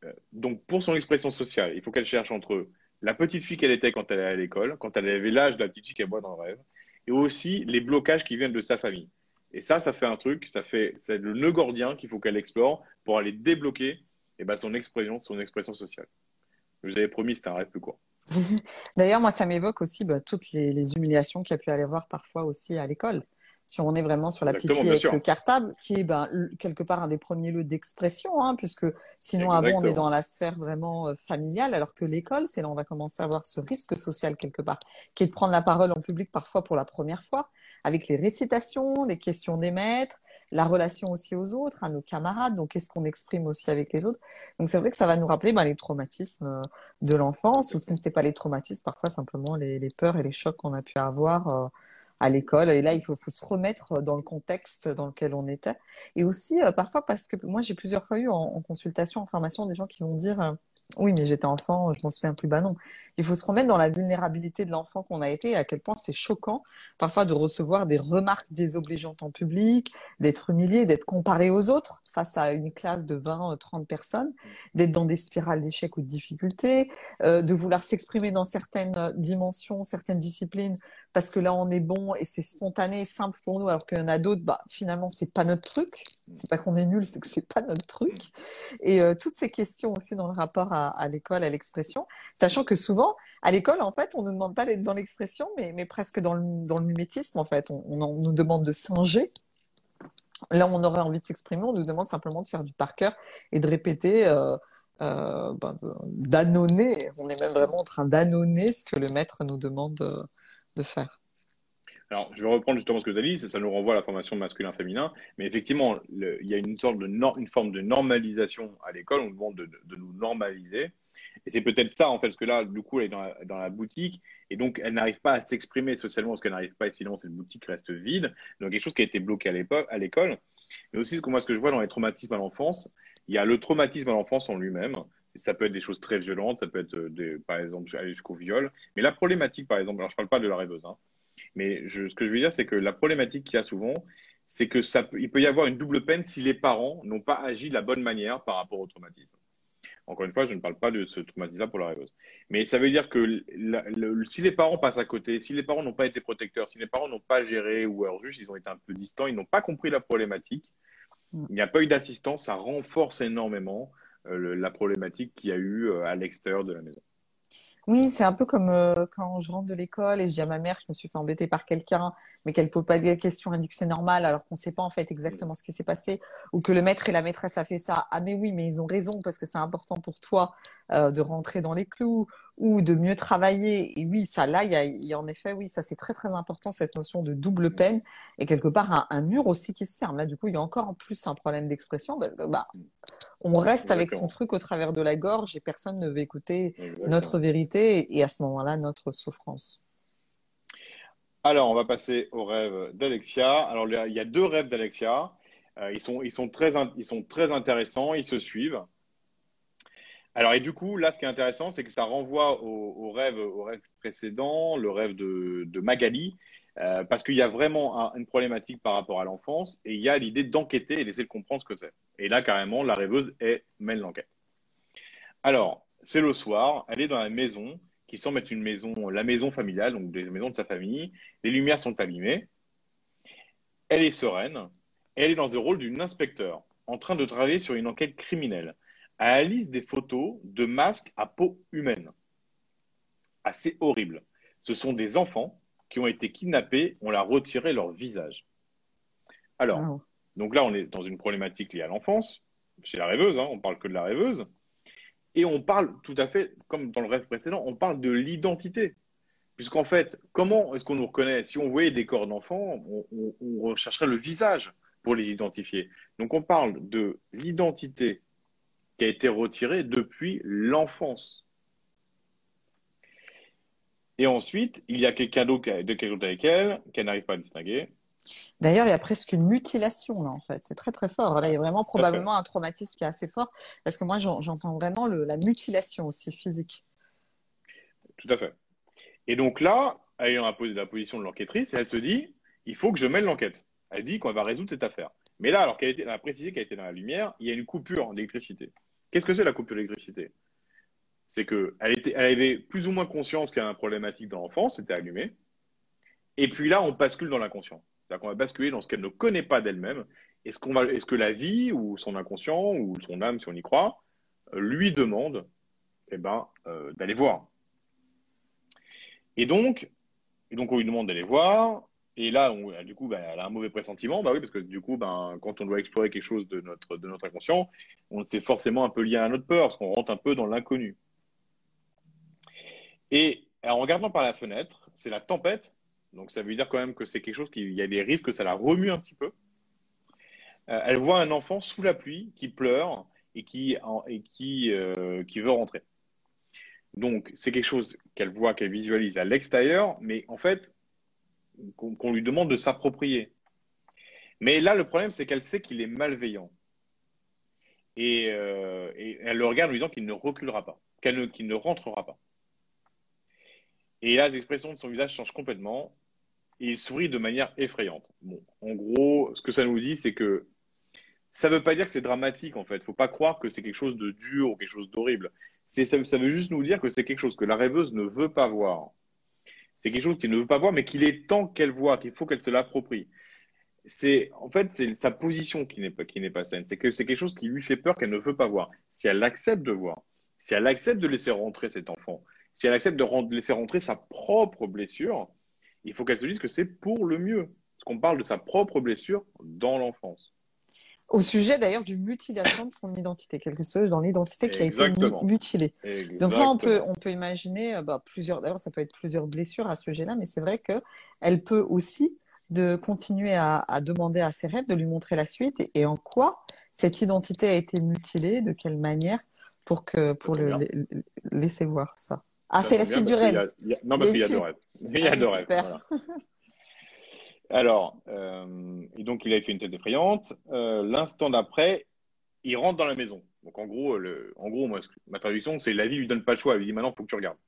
euh, donc, pour son expression sociale, il faut qu'elle cherche entre la petite fille qu'elle était quand elle allait à l'école, quand elle avait l'âge de la petite fille qu'elle voit dans le rêve, et aussi les blocages qui viennent de sa famille. Et ça, ça fait un truc, ça fait, c'est le nœud gordien qu'il faut qu'elle explore pour aller débloquer eh ben, son expression, son expression sociale. Je vous avais promis, c'était un rêve plus court. D'ailleurs, moi, ça m'évoque aussi bah, toutes les, les humiliations qu'il y a pu aller voir parfois aussi à l'école. Si on est vraiment sur la petite fille avec le cartable, qui est ben, quelque part un des premiers lieux d'expression, hein, puisque sinon avant on est dans la sphère vraiment euh, familiale, alors que l'école, c'est là où on va commencer à avoir ce risque social quelque part, qui est de prendre la parole en public parfois pour la première fois, avec les récitations, les questions des maîtres, la relation aussi aux autres, à nos camarades, donc qu'est-ce qu'on exprime aussi avec les autres. Donc c'est vrai que ça va nous rappeler ben, les traumatismes euh, de l'enfance, ou ce n'est pas les traumatismes, parfois simplement les, peurs et les chocs qu'on a pu avoir. Euh, à l'école. Et là, il faut, se remettre dans le contexte dans lequel on était. Et aussi, euh, parfois, parce que moi, j'ai plusieurs fois eu en, consultation, en formation, des gens qui vont dire oui, mais j'étais enfant, je m'en souviens plus. Bah non. Il faut se remettre dans la vulnérabilité de l'enfant qu'on a été et à quel point c'est choquant parfois de recevoir des remarques désobligeantes en public, d'être humilié, d'être comparé aux autres face à une classe de 20, 30 personnes, d'être dans des spirales d'échecs ou de difficultés, euh, de vouloir s'exprimer dans certaines dimensions, certaines disciplines parce que là on est bon et c'est spontané, simple pour nous, alors qu'il y en a d'autres, bah finalement c'est pas notre truc. C'est pas qu'on est nul, c'est que c'est pas notre truc. Et euh, toutes ces questions aussi dans le rapport à, l'école, à l'expression, sachant que souvent à l'école en fait on nous demande pas d'être dans l'expression, mais, presque dans le, dans mimétisme en fait. On, on, nous demande de singer. Là, on aurait envie de s'exprimer, on nous demande simplement de faire du par cœur et de répéter. Euh, euh, ben, d'annonner, on est même vraiment en train d'annonner ce que le maître nous demande euh, de faire. Alors, je vais reprendre justement ce que tu as dit, ça nous renvoie à la formation masculin-féminin, mais effectivement, il y a une sorte forme de normalisation à l'école, on demande de, nous normaliser, et c'est peut-être ça, en fait, parce que là, du coup, elle est dans la, boutique, et donc elle n'arrive pas à s'exprimer socialement, parce qu'elle n'arrive pas, et sinon cette boutique reste vide, donc quelque chose qui a été bloqué à l'école, mais aussi, ce que moi, ce que je vois dans les traumatismes à l'enfance, il y a le traumatisme à l'enfance en lui-même, ça peut être des choses très violentes, ça peut être, euh, des, par exemple, aller jusqu'au viol. Mais la problématique, par exemple, alors je ne parle pas de la rêveuse, hein, Mais ce que je veux dire, c'est que la problématique qu'il y a souvent, c'est que ça il peut y avoir une double peine si les parents n'ont pas agi de la bonne manière par rapport au traumatisme. Encore une fois, je ne parle pas de ce traumatisme-là pour la rêveuse. Mais ça veut dire que si les parents passent à côté, si les parents n'ont pas été protecteurs, si les parents n'ont pas géré ou alors juste ils ont été un peu distants, ils n'ont pas compris la problématique, mm. il n'y a pas eu d'assistance, ça renforce énormément euh, la problématique qu'il y a eu euh, à l'extérieur de la maison. Oui, c'est un peu comme euh, quand je rentre de l'école et je dis à ma mère que je me suis fait embêter par quelqu'un, mais qu'elle pose pas des questions, elle dit que c'est normal, alors qu'on ne sait pas en fait exactement ce qui s'est passé, ou que le maître et la maîtresse a fait ça. Ah mais oui, mais ils ont raison parce que c'est important pour toi de rentrer dans les clous ou de mieux travailler. Et oui, ça là, il y a, en effet, oui, ça c'est très très important cette notion de double peine et quelque part un, mur aussi qui se ferme. Là, du coup, il y a encore en plus un problème d'expression. Bah, bah, on reste avec son truc au travers de la gorge et personne ne veut écouter notre vérité et à ce moment-là notre souffrance. Alors, on va passer au rêve d'Alexia. Alors, il y a deux rêves d'Alexia. Euh, ils, sont, ils, sont très, ils sont très intéressants, ils se suivent. Alors, et du coup, là, ce qui est intéressant, c'est que ça renvoie au, rêve, au rêve précédent, le rêve de, Magali, euh, parce qu'il y a vraiment une problématique par rapport à l'enfance et il y a l'idée d'enquêter et d'essayer de comprendre ce que c'est. Et là, carrément, la rêveuse est, mène l'enquête. Alors, c'est le soir, elle est dans la maison qui semble être une maison, la maison familiale, donc des maisons de sa famille. Les lumières sont allumées. Elle est sereine. elle est dans le rôle d'une inspecteur en train de travailler sur une enquête criminelle. Analyse des photos de masques à peau humaine. Assez horrible. Ce sont des enfants qui ont été kidnappés, on leur a retiré leur visage. Alors, donc là, on est dans une problématique liée à l'enfance, chez la rêveuse, hein, on parle que de la rêveuse, et on parle tout à fait, comme dans le rêve précédent, on parle de l'identité. Puisqu'en fait, comment est-ce qu'on nous reconnaît? Si on voyait des corps d'enfants, on, on rechercherait le visage pour les identifier. Donc on parle de l'identité qui a été retirée depuis l'enfance. Et ensuite, il y a quelqu'un d'autre avec elle qu'elle n'arrive pas à distinguer. D'ailleurs, il y a presque une mutilation là, en fait. C'est très très fort. Là, il y a vraiment probablement un traumatisme qui est assez fort, parce que moi, j'entends vraiment la mutilation aussi physique. Tout à fait. Et donc là, ayant la position de l'enquêtrice, elle se dit, il faut que je mène l'enquête. Elle dit qu'on va résoudre cette affaire. Mais là, alors qu'elle a précisé qu'elle était dans la lumière, il y a une coupure d'électricité. Qu'est-ce que c'est la coupure d'électricité? C'est qu'elle elle avait plus ou moins conscience qu'il y a un problématique dans l'enfance, c'était allumé. Et puis là, on bascule dans l'inconscient. C'est-à-dire qu'on va basculer dans ce qu'elle ne connaît pas d'elle-même. Est-ce est-ce que la vie ou son inconscient ou son âme, si on y croit, lui demande, eh ben, euh, d'aller voir. Et donc on lui demande d'aller voir. Et là, du coup, ben, elle a un mauvais pressentiment. Bah oui, parce que du coup, ben, quand on doit explorer quelque chose de notre, inconscient, on c'est forcément un peu lié à notre peur, parce qu'on rentre un peu dans l'inconnu. Et en regardant par la fenêtre, c'est la tempête. Donc ça veut dire quand même que c'est quelque chose qui, il y a des risques que ça la remue un petit peu. Euh, elle voit un enfant sous la pluie qui pleure et qui, euh, qui veut rentrer. Donc c'est quelque chose qu'elle voit, qu'elle visualise à l'extérieur, mais en fait qu'on lui demande de s'approprier. Mais là, le problème, c'est qu'elle sait qu'il est malveillant. Et, euh, elle le regarde en lui disant qu'il ne reculera pas, qu'il ne rentrera pas. Et là, l'expression de son visage change complètement il sourit de manière effrayante. En gros, ce que ça nous dit, c'est que ça ne veut pas dire que c'est dramatique en fait. Il ne Faut pas croire que c'est quelque chose de dur ou quelque chose d'horrible. Ça veut juste nous dire que c'est quelque chose que la rêveuse ne veut pas voir. C'est quelque chose qu'elle ne veut pas voir, mais qu'il est temps qu'elle voit, qu'il faut qu'elle se l'approprie. C'est en fait c'est sa position qui n'est pas qui n'est pas saine. C'est que c'est quelque chose qui lui fait peur qu'elle ne veut pas voir. Si elle accepte de voir, si elle accepte de laisser rentrer cet enfant, si elle accepte de laisser rentrer sa propre blessure, il faut qu'elle se dise que c'est pour le mieux. Parce qu'on parle de sa propre blessure dans l'enfance. Au sujet d'ailleurs d'une mutilation de son identité, quelque chose dans l'identité qui a été mutilée. Donc là, on peut, on peut imaginer euh, bah, plusieurs, d'ailleurs, ça peut être plusieurs blessures à ce sujet-là, mais c'est vrai qu'elle peut aussi de continuer à, demander à ses rêves de lui montrer la suite et, en quoi cette identité a été mutilée, de quelle manière, pour, que, pour le laisser voir ça? Ah, c'est la suite du rêve. Non, parce qu'il y a deux rêves. Il y a deux rêves. Alors, euh, et donc il a fait une tête effrayante. Euh, l'instant d'après, il rentre dans la maison. Donc en gros, le, en gros, moi, ma traduction, c'est la vie lui donne pas le choix. Elle lui dit maintenant, il faut que tu regardes.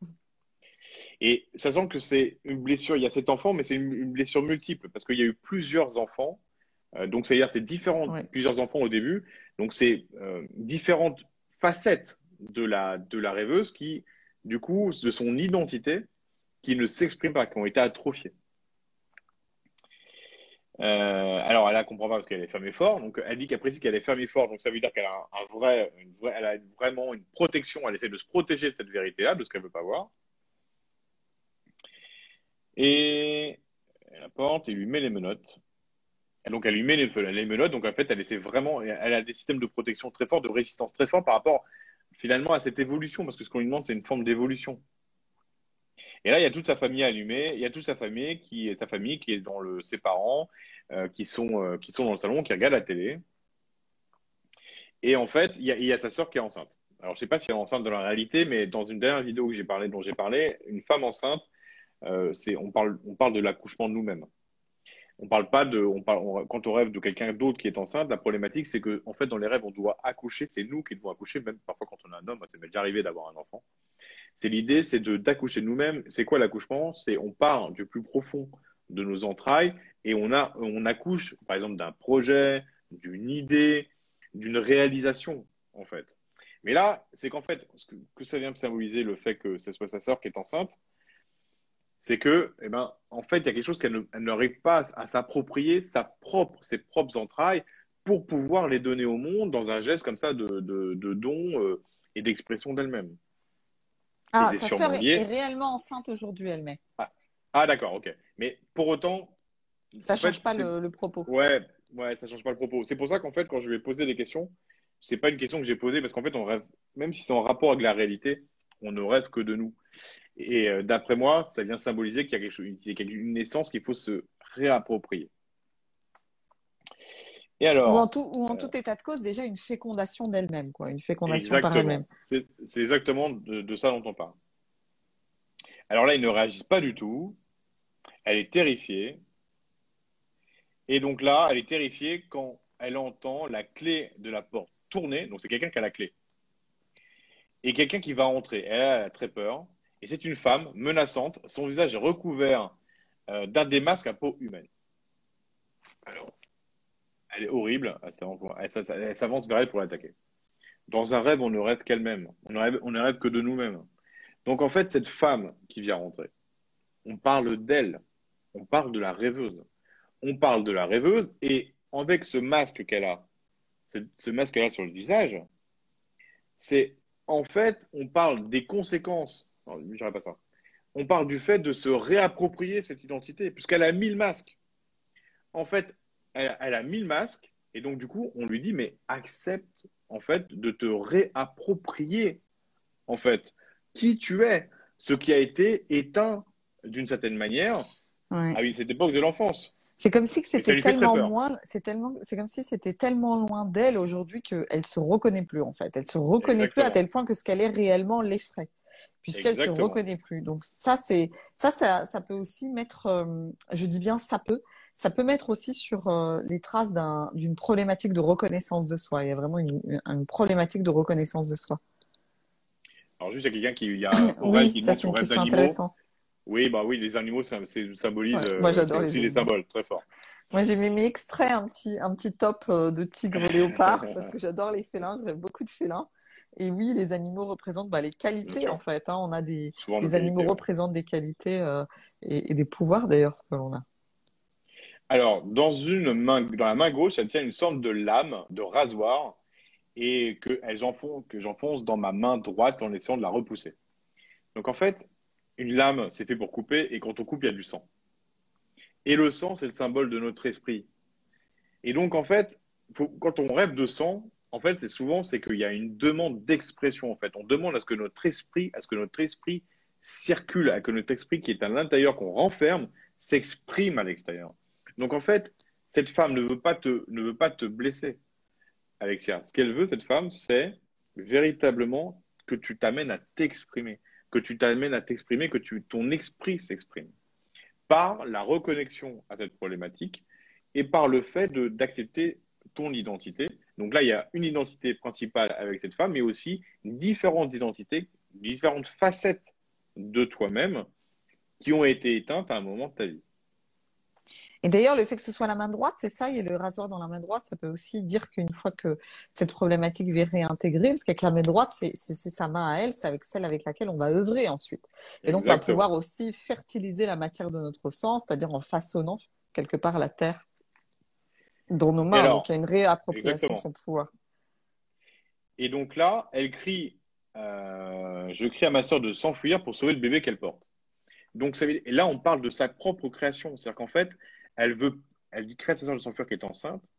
Et sachant que c'est une blessure, il y a cet enfant, mais c'est une, blessure multiple parce qu'il y a eu plusieurs enfants. Euh, donc, c'est-à-dire c'est différent, plusieurs enfants au début. Donc, c'est euh, différentes facettes de la, de la rêveuse qui, du coup, de son identité, qui ne s'expriment pas, qui ont été atrophiées. Euh, alors, elle ne comprend pas parce qu'elle est fermée fort. Donc, elle dit qu'elle précise qu'elle est fermée fort. Donc, ça veut dire qu'elle a un, vrai, elle a vraiment une protection. Elle essaie de se protéger de cette vérité-là, de ce qu'elle ne veut pas voir. Et elle apporte et lui met les menottes. Donc, elle lui met les, les, menottes. Donc, en fait, elle essaie vraiment, elle a des systèmes de protection très forts, de résistance très forts par rapport finalement à cette évolution. Parce que ce qu'on lui demande, c'est une forme d'évolution. Et là, il y a toute sa famille allumée, il y a toute sa famille qui est sa famille qui est dans le ses parents euh, qui sont euh, qui sont dans le salon, qui regardent la télé. Et en fait, il y a, sa sœur qui est enceinte. Alors, je sais pas si elle est enceinte dans la réalité, mais dans une dernière vidéo que j'ai parlé, dont j'ai parlé, une femme enceinte, euh, on parle on parle de l'accouchement de nous-mêmes. On parle pas de on parle quand on rêve de quelqu'un d'autre qui est enceinte, la problématique c'est que en fait dans les rêves on doit accoucher, c'est nous qui devons accoucher, même parfois quand on a un homme, ça m'est déjà arrivé d'avoir un enfant. C'est l'idée, c'est de d'accoucher nous-mêmes. C'est quoi l'accouchement? C'est on part du plus profond de nos entrailles et on accouche par exemple d'un projet, d'une idée, d'une réalisation en fait. Mais là, c'est qu'en fait, ce que, ça vient me symboliser le fait que ce soit sa sœur qui est enceinte, c'est que, eh ben, en fait, il y a quelque chose qu'elle n'arrive pas à, s'approprier sa propre, ses propres entrailles pour pouvoir les donner au monde dans un geste comme ça de, de, don euh, et d'expression d'elle-même. Ah, sa sœur est, réellement enceinte aujourd'hui, elle met. Ah, ah, d'accord, ok. Mais pour autant. Ça ne change pas le, propos. Ouais, ouais, ça change pas le propos. C'est pour ça qu'en fait, quand je vais poser des questions, c'est pas une question que j'ai posée parce qu'en fait, on rêve, même si c'est en rapport avec la réalité, on ne rêve que de nous. Et euh, d'après moi, ça vient symboliser qu'il y a quelque chose, il y a une naissance qu'il faut se réapproprier. Et alors, ou en, tout, ou en tout état de cause, déjà une fécondation d'elle-même, quoi, une fécondation par elle-même. C'est exactement de, ça dont on parle. Alors là, ils ne réagissent pas du tout. Elle est terrifiée. Et donc là, elle est terrifiée quand elle entend la clé de la porte tourner. Donc c'est quelqu'un qui a la clé. Et quelqu'un qui va entrer. Elle a très peur. Et c'est une femme menaçante. Son visage est recouvert euh, d'un des masques à peau humaine. Alors, elle est horrible. Elle s'avance vers elle pour l'attaquer. Dans un rêve, on ne rêve qu'elle-même. On, on ne rêve que de nous-mêmes. Donc en fait, cette femme qui vient rentrer, on parle d'elle. On parle de la rêveuse. On parle de la rêveuse et avec ce masque qu'elle a, ce, masque qu'elle a sur le visage, c'est en fait, on parle des conséquences. Non, je pas ça. On parle du fait de se réapproprier cette identité, puisqu'elle a mis le masque. En fait, elle, a mis le masque, et donc du coup, on lui dit, mais accepte en fait de te réapproprier en fait qui tu es, ce qui a été éteint d'une certaine manière à cette époque de l'enfance. C'est comme si c'était tellement loin, c'est tellement, c'est comme si c'était tellement loin d'elle aujourd'hui qu'elle se reconnaît plus en fait. Elle se reconnaît plus à tel point que ce qu'elle est réellement l'effraie, puisqu'elle se reconnaît plus. Donc ça, c'est ça, ça, ça peut aussi mettre, euh, je dis bien ça peut, ça peut mettre aussi sur euh, les traces d'une problématique de reconnaissance de soi. Il y a vraiment une, problématique de reconnaissance de soi. Alors juste, il y a quelqu'un qui y a oui, ça c'est une question intéressante. Oui, bah oui, les animaux symbolisent Moi, euh, j'adore les, symboles, très fort. Moi, j'ai mis exprès un petit, un petit top euh, de tigre léopard parce que j'adore les félins, je beaucoup de félins. Et oui, les animaux représentent bah, les qualités en fait. Hein. On a des, les animaux représentent des qualités et, et, des pouvoirs d'ailleurs que l'on a. Alors, dans, la main gauche, elle tient une sorte de lame, de rasoir, et que, j'enfonce dans ma main droite en essayant de la repousser. Donc, en fait, une lame, c'est fait pour couper, et quand on coupe, il y a du sang. Et le sang, c'est le symbole de notre esprit. Et donc, en fait, quand on rêve de sang, en fait, c'est souvent c'est qu'il y a une demande d'expression. En fait, on demande à ce que notre esprit, à ce que notre esprit circule, à que notre esprit qui est à l'intérieur, qu'on renferme, s'exprime à l'extérieur. Donc en fait, cette femme ne veut pas te, ne veut pas te blesser, Alexia. Ce qu'elle veut, cette femme, c'est véritablement que tu t'amènes à t'exprimer, que tu t'amènes à t'exprimer, que ton esprit s'exprime par la reconnexion à cette problématique et par le fait d'accepter ton identité. Donc là, il y a une identité principale avec cette femme, mais aussi différentes identités, différentes facettes de toi-même qui ont été éteintes à un moment de ta vie. Et d'ailleurs, le fait que ce soit la main droite, c'est ça, il y a le rasoir dans la main droite, ça peut aussi dire qu'une fois que cette problématique est réintégrée, parce qu'avec la main droite, c'est sa main à elle, c'est avec celle avec laquelle on va œuvrer ensuite. Et donc, on va pouvoir aussi fertiliser la matière de notre sang, c'est-à-dire en façonnant quelque part la terre dans nos mains. donc, il y a une réappropriation de son pouvoir. Et donc là, elle crie euh, Je crie à ma soeur de s'enfuir pour sauver le bébé qu'elle porte. Donc, là, on parle de sa propre création. C'est-à-dire qu'en fait, elle veut, elle dit créer sa soeur de s'enfuir qui est enceinte.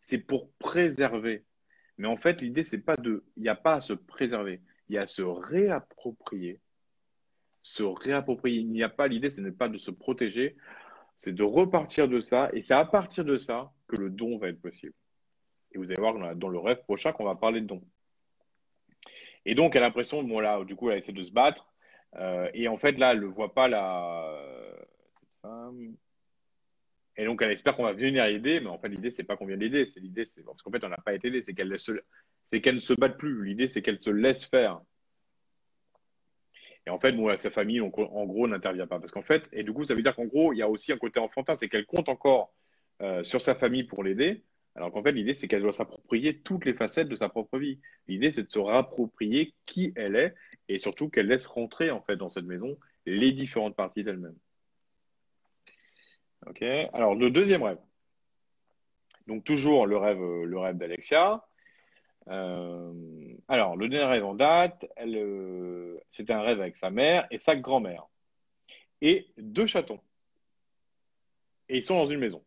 C'est pour préserver. Mais en fait, l'idée, c'est pas de, il n'y a pas à se préserver. Il y a à se réapproprier. Se réapproprier. Il n'y a pas, l'idée, ce n'est pas de se protéger. C'est de repartir de ça. Et c'est à partir de ça que le don va être possible. Et vous allez voir dans le rêve prochain qu'on va parler de don. Et donc, elle a l'impression, bon là, du coup, elle essaie de se battre. Euh, et en fait, là, elle ne voit pas la cette femme. Et donc, elle espère qu'on va venir l'aider, mais en fait, l'idée, c'est pas qu'on vienne l'aider. C'est l'idée, c'est parce qu'en fait, on n'a pas été aidé. C'est qu'elle se... c'est qu'elle ne se batte plus. L'idée, c'est qu'elle se laisse faire. Et en fait, bon, sa famille, en gros, n'intervient pas. Parce qu'en fait, et du coup, ça veut dire qu'en gros, il y a aussi un côté enfantin, c'est qu'elle compte encore euh, sur sa famille pour l'aider, alors qu'en fait, l'idée, c'est qu'elle doit s'approprier toutes les facettes de sa propre vie. L'idée, c'est de se réapproprier qui elle est et surtout qu'elle laisse rentrer, en fait, dans cette maison les différentes parties d'elle-même. OK Alors, le deuxième rêve. Donc, toujours le rêve, le rêve d'Alexia. Euh, alors, le dernier rêve en date, euh, c'était un rêve avec sa mère et sa grand-mère. Et deux chatons. Et ils sont dans une maison.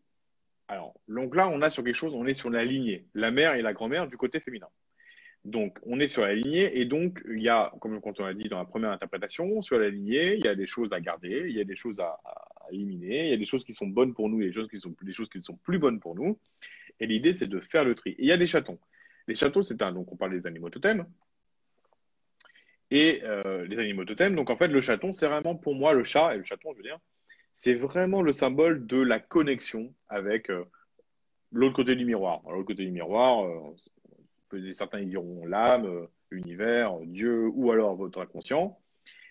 Alors, donc là, on a sur quelque chose, on est sur la lignée, la mère et la grand-mère du côté féminin. Donc, on est sur la lignée et donc, il y a, comme on a dit dans la première interprétation, sur la lignée, il y a des choses à garder, il y a des choses à, éliminer, il y a des choses qui sont bonnes pour nous et des choses qui sont, des choses qui ne sont plus bonnes pour nous. Et l'idée, c'est de faire le tri. Et il y a des chatons. Les chatons, c'est un, donc on parle des animaux totems. Et euh, les animaux totems, donc en fait, le chaton, c'est vraiment pour moi le chat, et le chaton, je veux dire, c'est vraiment le symbole de la connexion avec euh, l'autre côté du miroir. L'autre côté du miroir, euh, certains diront l'âme, euh, l'univers, Dieu, ou alors votre inconscient.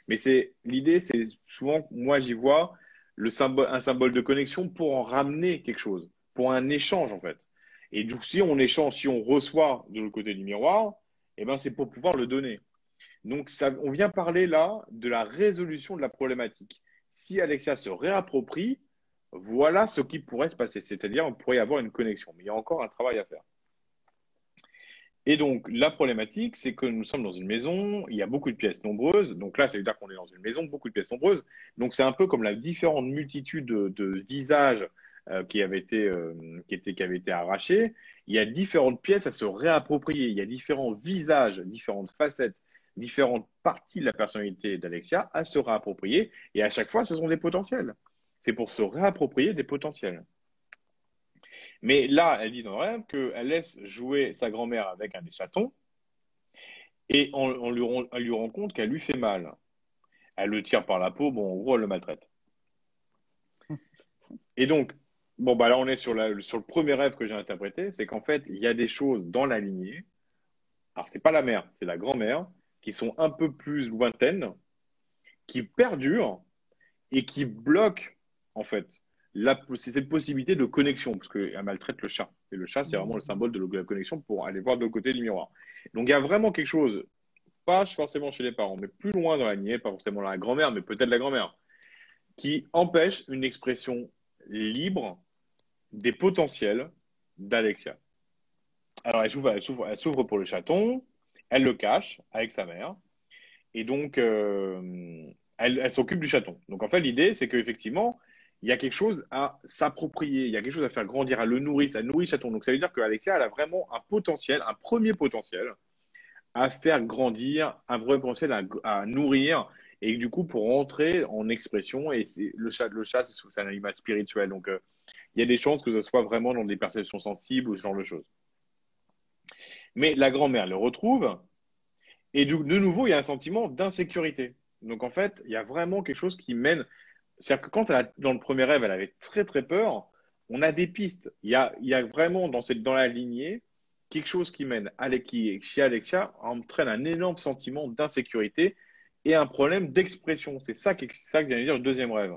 Mais c'est l'idée, c'est souvent, moi j'y vois un symbole de connexion pour en ramener quelque chose, pour un échange en fait. Et coup, si on échange, si on reçoit de l'autre côté du miroir, eh ben c'est pour pouvoir le donner. Donc on vient parler là de la résolution de la problématique si Alexia se réapproprie, voilà ce qui pourrait se passer. C'est-à-dire, on pourrait avoir une connexion. Mais il y a encore un travail à faire. Et donc, la problématique, c'est que nous sommes dans une maison, il y a beaucoup de pièces nombreuses. Donc là, ça veut dire qu'on est dans une maison, beaucoup de pièces nombreuses. Donc, c'est un peu comme la différente multitude de, visages euh, qui, avaient été, euh, qui avaient été arrachés. Il y a différentes pièces à se réapproprier. Il y a différents visages, différentes facettes, différentes parties de la personnalité d'Alexia à se réapproprier. Et à chaque fois, ce sont des potentiels. C'est pour se réapproprier des potentiels. Mais là, elle dit dans le rêve qu'elle laisse jouer sa grand-mère avec un des chatons et on, lui, elle lui rend compte qu'elle lui fait mal. Elle le tire par la peau, bon, en gros, elle le maltraite. Et donc, bon, bah là, on est sur, sur le premier rêve que j'ai interprété, c'est qu'en fait, il y a des choses dans la lignée. Alors, c'est pas la mère, c'est la grand-mère qui sont un peu plus lointaines, qui perdurent et qui bloquent, en fait, la, cette possibilité de connexion, parce qu'elle maltraite le chat. Et le chat, c'est vraiment le symbole de la connexion pour aller voir de l'autre côté du miroir. Donc, il y a vraiment quelque chose, pas forcément chez les parents, mais plus loin dans la lignée, pas forcément la grand-mère, mais peut-être la grand-mère, qui empêche une expression libre des potentiels d'Alexia. Alors, elle s'ouvre pour le chaton, elle le cache avec sa mère. Et donc, euh, elle, s'occupe du chaton. Donc, en fait, l'idée, c'est qu'effectivement, il y a quelque chose à s'approprier, il y a quelque chose à faire grandir, à le nourrir, ça nourrit le chaton. Donc, ça veut dire qu'Alexia, elle a vraiment un potentiel, un premier potentiel à faire grandir, un vrai potentiel à, nourrir, et du coup, pour entrer en expression, et le chat, le chat c'est un animal spirituel. Donc, euh, il y a des chances que ce soit vraiment dans des perceptions sensibles ou ce genre de choses. Mais la grand-mère le retrouve, et de, nouveau, il y a un sentiment d'insécurité. Donc en fait, il y a vraiment quelque chose qui mène. C'est-à-dire que quand elle a, dans le premier rêve, elle avait très très peur, on a des pistes. Il y a, vraiment dans, cette, dans la lignée quelque chose qui mène, qui chez Alexia, entraîne un énorme sentiment d'insécurité et un problème d'expression. C'est ça, ça que vient de dire le deuxième rêve.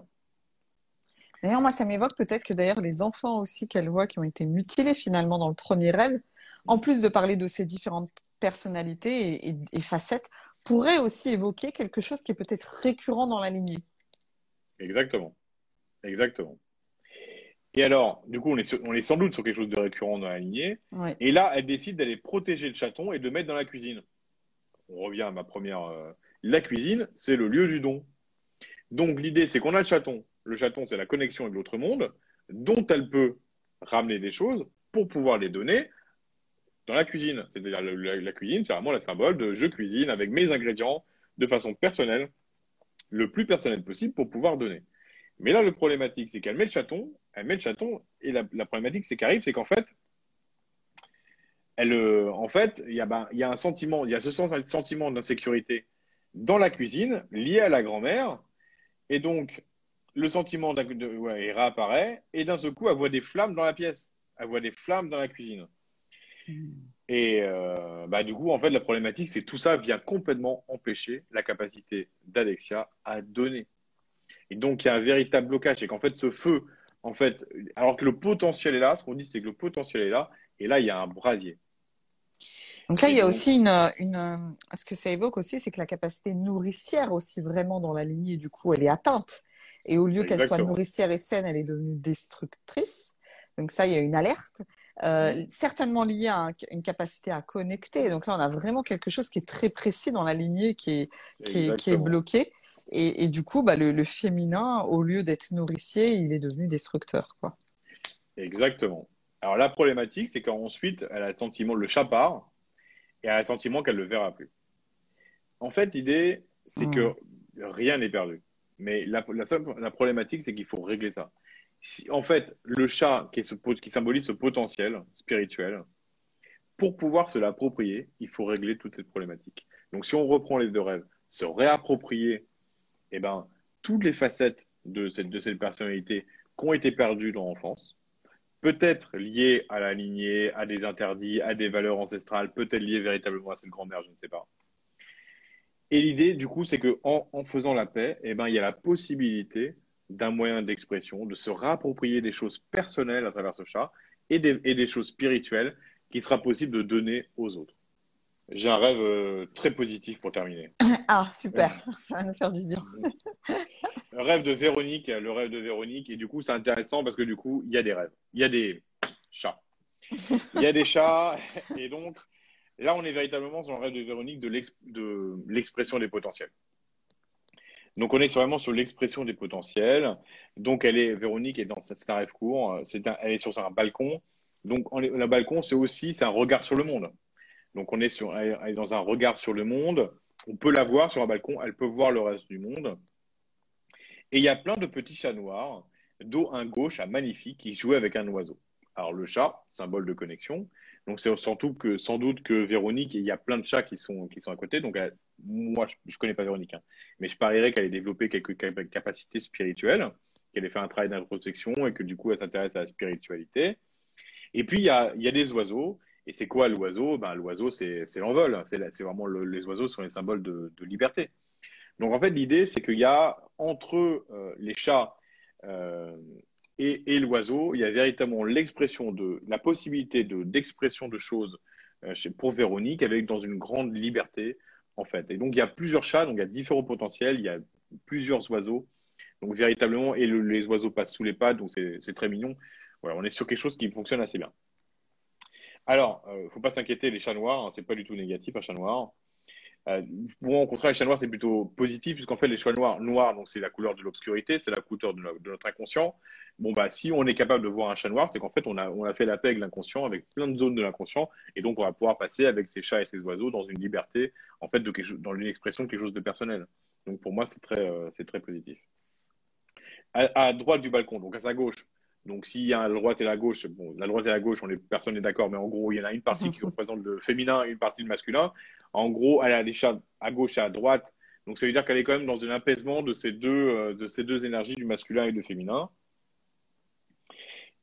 D'ailleurs, moi, ça m'évoque peut-être que d'ailleurs les enfants aussi qu'elle voit qui ont été mutilés finalement dans le premier rêve, en plus de parler de ces différentes personnalités et, facettes, pourraient aussi évoquer quelque chose qui est peut-être récurrent dans la lignée. Exactement. Exactement. Et alors, du coup, on est, on est sans doute sur quelque chose de récurrent dans la lignée. Et là, elle décide d'aller protéger le chaton et de le mettre dans la cuisine. On revient à ma première. Euh, la cuisine, c'est le lieu du don. Donc, l'idée, c'est qu'on a le chaton. Le chaton, c'est la connexion avec l'autre monde, dont elle peut ramener des choses pour pouvoir les donner dans la cuisine. C'est-à-dire, la, cuisine, c'est vraiment le symbole de je cuisine avec mes ingrédients de façon personnelle, le plus personnel possible pour pouvoir donner. Mais là, le problématique, c'est qu'elle met le chaton, elle met le chaton, et la, problématique, c'est qu'arrive, c'est qu'en fait, elle, euh, en fait, il y, a, ben, il y a un sentiment, il y a ce sentiment d'insécurité dans la cuisine lié à la grand-mère, et donc le sentiment de, ouais, il réapparaît, et d'un seul coup, elle voit des flammes dans la pièce, elle voit des flammes dans la cuisine. Et euh, bah, du coup, en fait, la problématique, c'est que tout ça vient complètement empêcher la capacité d'Alexia à donner. Et donc, il y a un véritable blocage. Et qu'en fait, ce feu, en fait, alors que le potentiel est là, ce qu'on dit, c'est que le potentiel est là. Et là, il y a un brasier. Donc là, il y a aussi une, une, ce que ça évoque aussi, c'est que la capacité nourricière aussi vraiment dans la lignée, du coup, elle est atteinte. Et au lieu qu'elle soit nourricière et saine, elle est devenue destructrice. Donc ça, il y a une alerte. Euh, certainement liée à une capacité à connecter. Donc là, on a vraiment quelque chose qui est très précis dans la lignée, qui est, qui est, qui est bloqué. Et, du coup, bah, le, féminin, au lieu d'être nourricier, il est devenu destructeur. Quoi. Exactement. Alors la problématique, c'est qu'ensuite, elle a le sentiment, le chat part, et elle a le sentiment qu'elle ne le verra plus. En fait, l'idée, c'est que hmm. rien n'est perdu. Mais la, la, problématique, c'est qu'il faut régler ça. En fait, le chat qui, symbolise ce potentiel spirituel, pour pouvoir se l'approprier, il faut régler toute cette problématique. Donc, si on reprend les deux rêves, se réapproprier eh ben, toutes les facettes de cette, de cette personnalité qui ont été perdues dans l'enfance, peut-être liées à la lignée, à des interdits, à des valeurs ancestrales, peut-être liées véritablement à cette grand-mère, je ne sais pas. Et l'idée, du coup, c'est qu'en en, faisant la paix, eh ben, il y a la possibilité d'un moyen d'expression, de se réapproprier des choses personnelles à travers ce chat et des, et des choses spirituelles qui sera possible de donner aux autres. J'ai un rêve euh, très positif pour terminer. Ah, super, ça va nous faire du bien. le rêve de Véronique, le rêve de Véronique, et du coup, c'est intéressant parce que du coup, il y a des rêves. Il y a des chats. Il y a des chats, et donc, là, on est véritablement sur le rêve de Véronique de l'expression des potentiels. Donc, on est vraiment sur l'expression des potentiels. Donc, elle est, Véronique est dans, un rêve court, c'est elle est sur un balcon. Donc, le balcon, c'est aussi, c'est un regard sur le monde. Donc on est, sur, dans un regard sur le monde. On peut la voir sur un balcon, elle peut voir le reste du monde. Et il y a plein de petits chats noirs, dos un gauche, un magnifique, qui jouait avec un oiseau. Alors le chat, symbole de connexion. Donc c'est surtout que sans doute que Véronique, il y a plein de chats qui sont, qui sont à côté. Donc moi, je ne connais pas Véronique, hein. mais je parierais qu'elle ait développé quelques capacités spirituelles, qu'elle ait fait un travail d'introspection et que du coup elle s'intéresse à la spiritualité. Et puis il y a, il y a des oiseaux et c'est quoi l'oiseau? Ben, L'oiseau, c'est l'envol. C'est vraiment les oiseaux sont les symboles de, liberté. Donc en fait, l'idée, c'est qu'il y a entre euh, les chats euh, et, l'oiseau, il y a véritablement l'expression de la possibilité d'expression de, choses euh, pour Véronique avec dans une grande liberté en fait. Et donc il y a plusieurs chats, donc il y a différents potentiels, il y a plusieurs oiseaux. Donc véritablement, et les oiseaux passent sous les pattes, donc c'est très mignon. Voilà, on est sur quelque chose qui fonctionne assez bien. Alors, il euh, ne faut pas s'inquiéter, les chats noirs, hein, c'est pas du tout négatif, un chat noir. Euh, bon, au contraire, les chats noirs, c'est plutôt positif, puisqu'en fait, les chats noirs, noirs, donc c'est la couleur de l'obscurité, c'est la couleur de, notre inconscient. Bon, bah, si on est capable de voir un chat noir, c'est qu'en fait, on a, on a fait la paix avec l'inconscient, avec plein de zones de l'inconscient, et donc on va pouvoir passer avec ces chats et ces oiseaux dans une liberté, en fait, de quelque, dans une expression de quelque chose de personnel. Donc pour moi, c'est très, euh, c'est très positif. À, à, droite du balcon, donc à sa gauche, donc, s'il y a la droite et la gauche, bon, la droite et la gauche, on est, personne n'est d'accord, mais en gros, il y en a une partie qui représente le féminin et une partie le masculin. En gros, elle a les chats à gauche et à droite. Donc, ça veut dire qu'elle est quand même dans un apaisement de ces deux, euh, de ces deux énergies, du masculin et du féminin.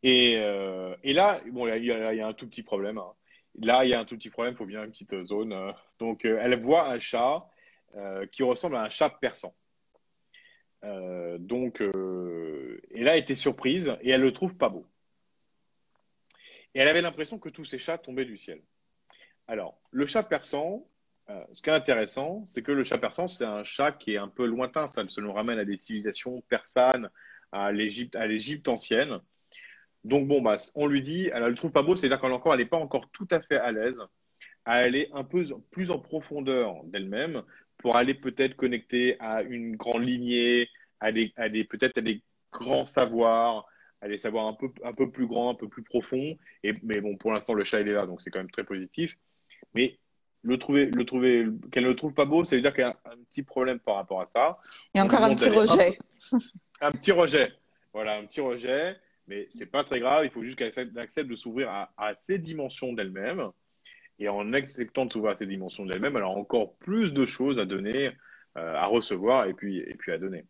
Et, euh, et là, bon, il y, a, un tout petit problème. Hein. Là, il y a un tout petit problème, il faut bien une petite zone. Euh. Donc, elle voit un chat qui ressemble à un chat persan. Donc, et là, surprise et elle le trouve pas beau. Et elle avait l'impression que tous ces chats tombaient du ciel. Alors, le chat persan, euh, ce qui est intéressant, c'est que le chat persan, c'est un chat qui est un peu lointain. Ça, nous ramène à des civilisations persanes, à l'Égypte, à l'Égypte ancienne. Donc bon, bah, on lui dit, elle ne le trouve pas beau, c'est-à-dire qu'elle n'est pas encore tout à fait à l'aise à aller un peu plus en profondeur d'elle-même pour aller peut-être connecter à une grande lignée, à des, peut-être à des grands savoirs, à des savoirs un peu, un peu plus grands, un peu plus profonds. Et, mais bon, pour l'instant, le chat, il est là, donc c'est quand même très positif. Mais le trouver, le trouver, qu'elle ne le trouve pas beau, ça veut dire qu'il y a un petit problème par rapport à ça. Et encore un petit rejet. Un, petit rejet. Voilà, un petit rejet. Mais c'est pas très grave. Il faut juste qu'elle accepte de s'ouvrir à, à, ces dimensions d'elle-même. Et en acceptant de s'ouvrir à ces dimensions d'elle-même, elle a encore plus de choses à donner, euh, à recevoir et puis, et puis à donner.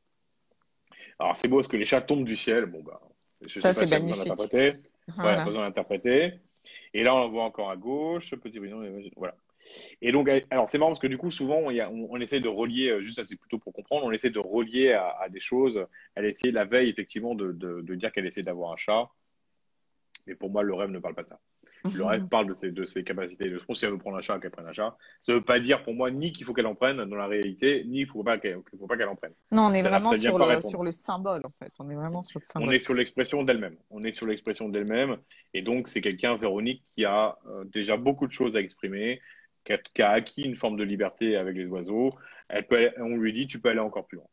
Alors c'est beau parce que les chats tombent du ciel. Bon, bah, je ça, c'est magnifique. Ouais, besoin d'interpréter. Et là, on voit encore à gauche, petit brillant, voilà. Et donc, alors c'est marrant parce que du coup, souvent, on, on, essaie de relier, euh, juste c'est plutôt pour comprendre, on essaie de relier à, des choses. Elle essaie la veille, effectivement, de, de, dire qu'elle essaie d'avoir un chat. Mais pour moi, le rêve ne parle pas de ça. Le rêve parle de ses, de ses capacités. De si elle veut prendre un chat, qu'elle prenne un chat. Ça ne veut pas dire pour moi ni qu'il faut qu'elle en prenne dans la réalité, ni qu'il ne faut pas qu'elle en prenne. Non, on est vraiment sur le, sur le, symbole, en fait. On est vraiment sur le symbole. On est sur l'expression d'elle-même. On est sur l'expression d'elle-même. Et donc, c'est quelqu'un, Véronique, qui a euh, déjà beaucoup de choses à exprimer, qui a, acquis une forme de liberté avec les oiseaux, elle peut on lui dit tu peux aller encore plus loin.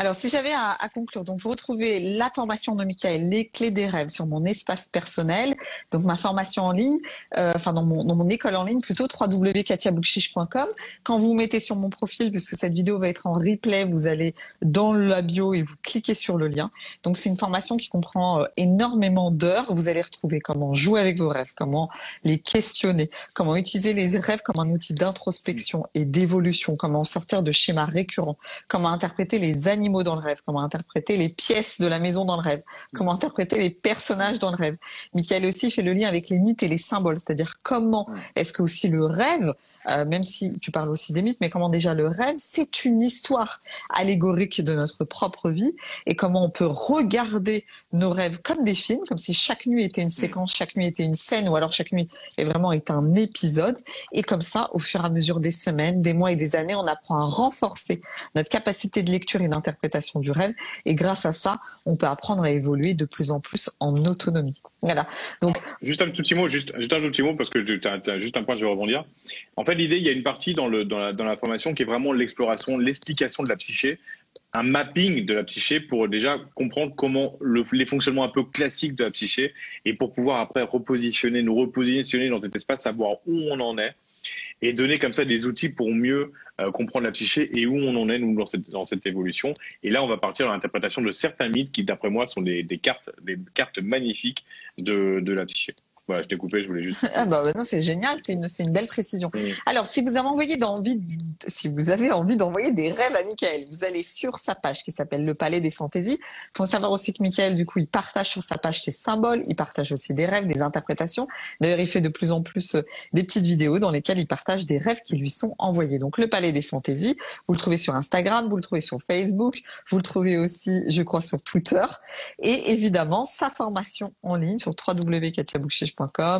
Alors, si j'avais à, conclure, donc vous retrouvez la formation de Michael, les clés des rêves sur mon espace personnel, donc ma formation en ligne, euh, enfin dans mon, école en ligne plutôt www.katiabouchiche.com. Quand vous mettez sur mon profil, puisque cette vidéo va être en replay, vous allez dans la bio et vous cliquez sur le lien. Donc c'est une formation qui comprend euh, énormément d'heures. Vous allez retrouver comment jouer avec vos rêves, comment les questionner, comment utiliser les rêves comme un outil d'introspection et d'évolution, comment sortir de schémas récurrents, comment interpréter les animaux dans le rêve, comment interpréter les pièces de la maison dans le rêve, comment interpréter les personnages dans le rêve. Michael aussi fait le lien avec les mythes et les symboles, c'est-à-dire comment est-ce que aussi le rêve euh, même si tu parles aussi des mythes, mais comment déjà le rêve, c'est une histoire allégorique de notre propre vie et comment on peut regarder nos rêves comme des films, comme si chaque nuit était une séquence, chaque nuit était une scène, ou alors chaque nuit est vraiment est un épisode. Et comme ça, au fur et à mesure des semaines, des mois et des années, on apprend à renforcer notre capacité de lecture et d'interprétation du rêve. Et grâce à ça, on peut apprendre à évoluer de plus en plus en autonomie. Voilà. Donc, juste un tout petit mot, juste, juste un tout petit mot parce que tu as, juste un point, je vais rebondir. En fait, l'idée, il y a une partie dans, le, la, formation qui est vraiment l'exploration, l'explication de la psyché, un mapping de la psyché pour déjà comprendre comment le, les fonctionnements un peu classiques de la psyché et pour pouvoir après repositionner, nous repositionner dans cet espace, savoir où on en est et donner comme ça des outils pour mieux euh, comprendre la psyché et où on en est nous dans cette, évolution. Et là, on va partir dans l'interprétation de certains mythes qui, d'après moi, sont des, cartes, des cartes magnifiques de la psyché. Voilà, je t'ai coupé, je voulais juste. ah bah, bah, non, c'est génial, c'est une, une belle précision. Alors, si vous avez envoyé d'envie, si vous avez envie d'envoyer des rêves à Michael, vous allez sur sa page qui s'appelle Le Palais des Fantaisies. Il faut savoir aussi que Michael, du coup, il partage sur sa page ses symboles, il partage aussi des rêves, des interprétations. D'ailleurs, il fait de plus en plus euh, des petites vidéos dans lesquelles il partage des rêves qui lui sont envoyés. Donc, Le Palais des Fantaisies, vous le trouvez sur Instagram, vous le trouvez sur Facebook, vous le trouvez aussi, je crois, sur Twitter. Et évidemment, sa formation en ligne sur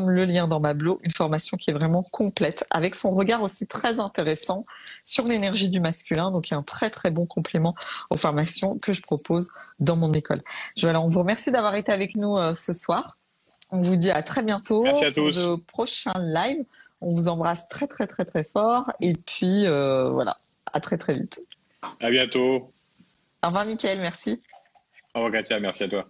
le lien dans ma blog, une formation qui est vraiment complète, avec son regard aussi très intéressant sur l'énergie du masculin. Donc, il y a un très très bon complément aux formations que je propose dans mon école. Voilà, on vous remercie d'avoir été avec nous euh, ce soir. On vous dit à très bientôt Merci à pour le prochain live. On vous embrasse très très très très fort et puis euh, voilà, à très très vite. À bientôt. Au revoir Mickaël, merci. Au revoir Katia, merci à toi.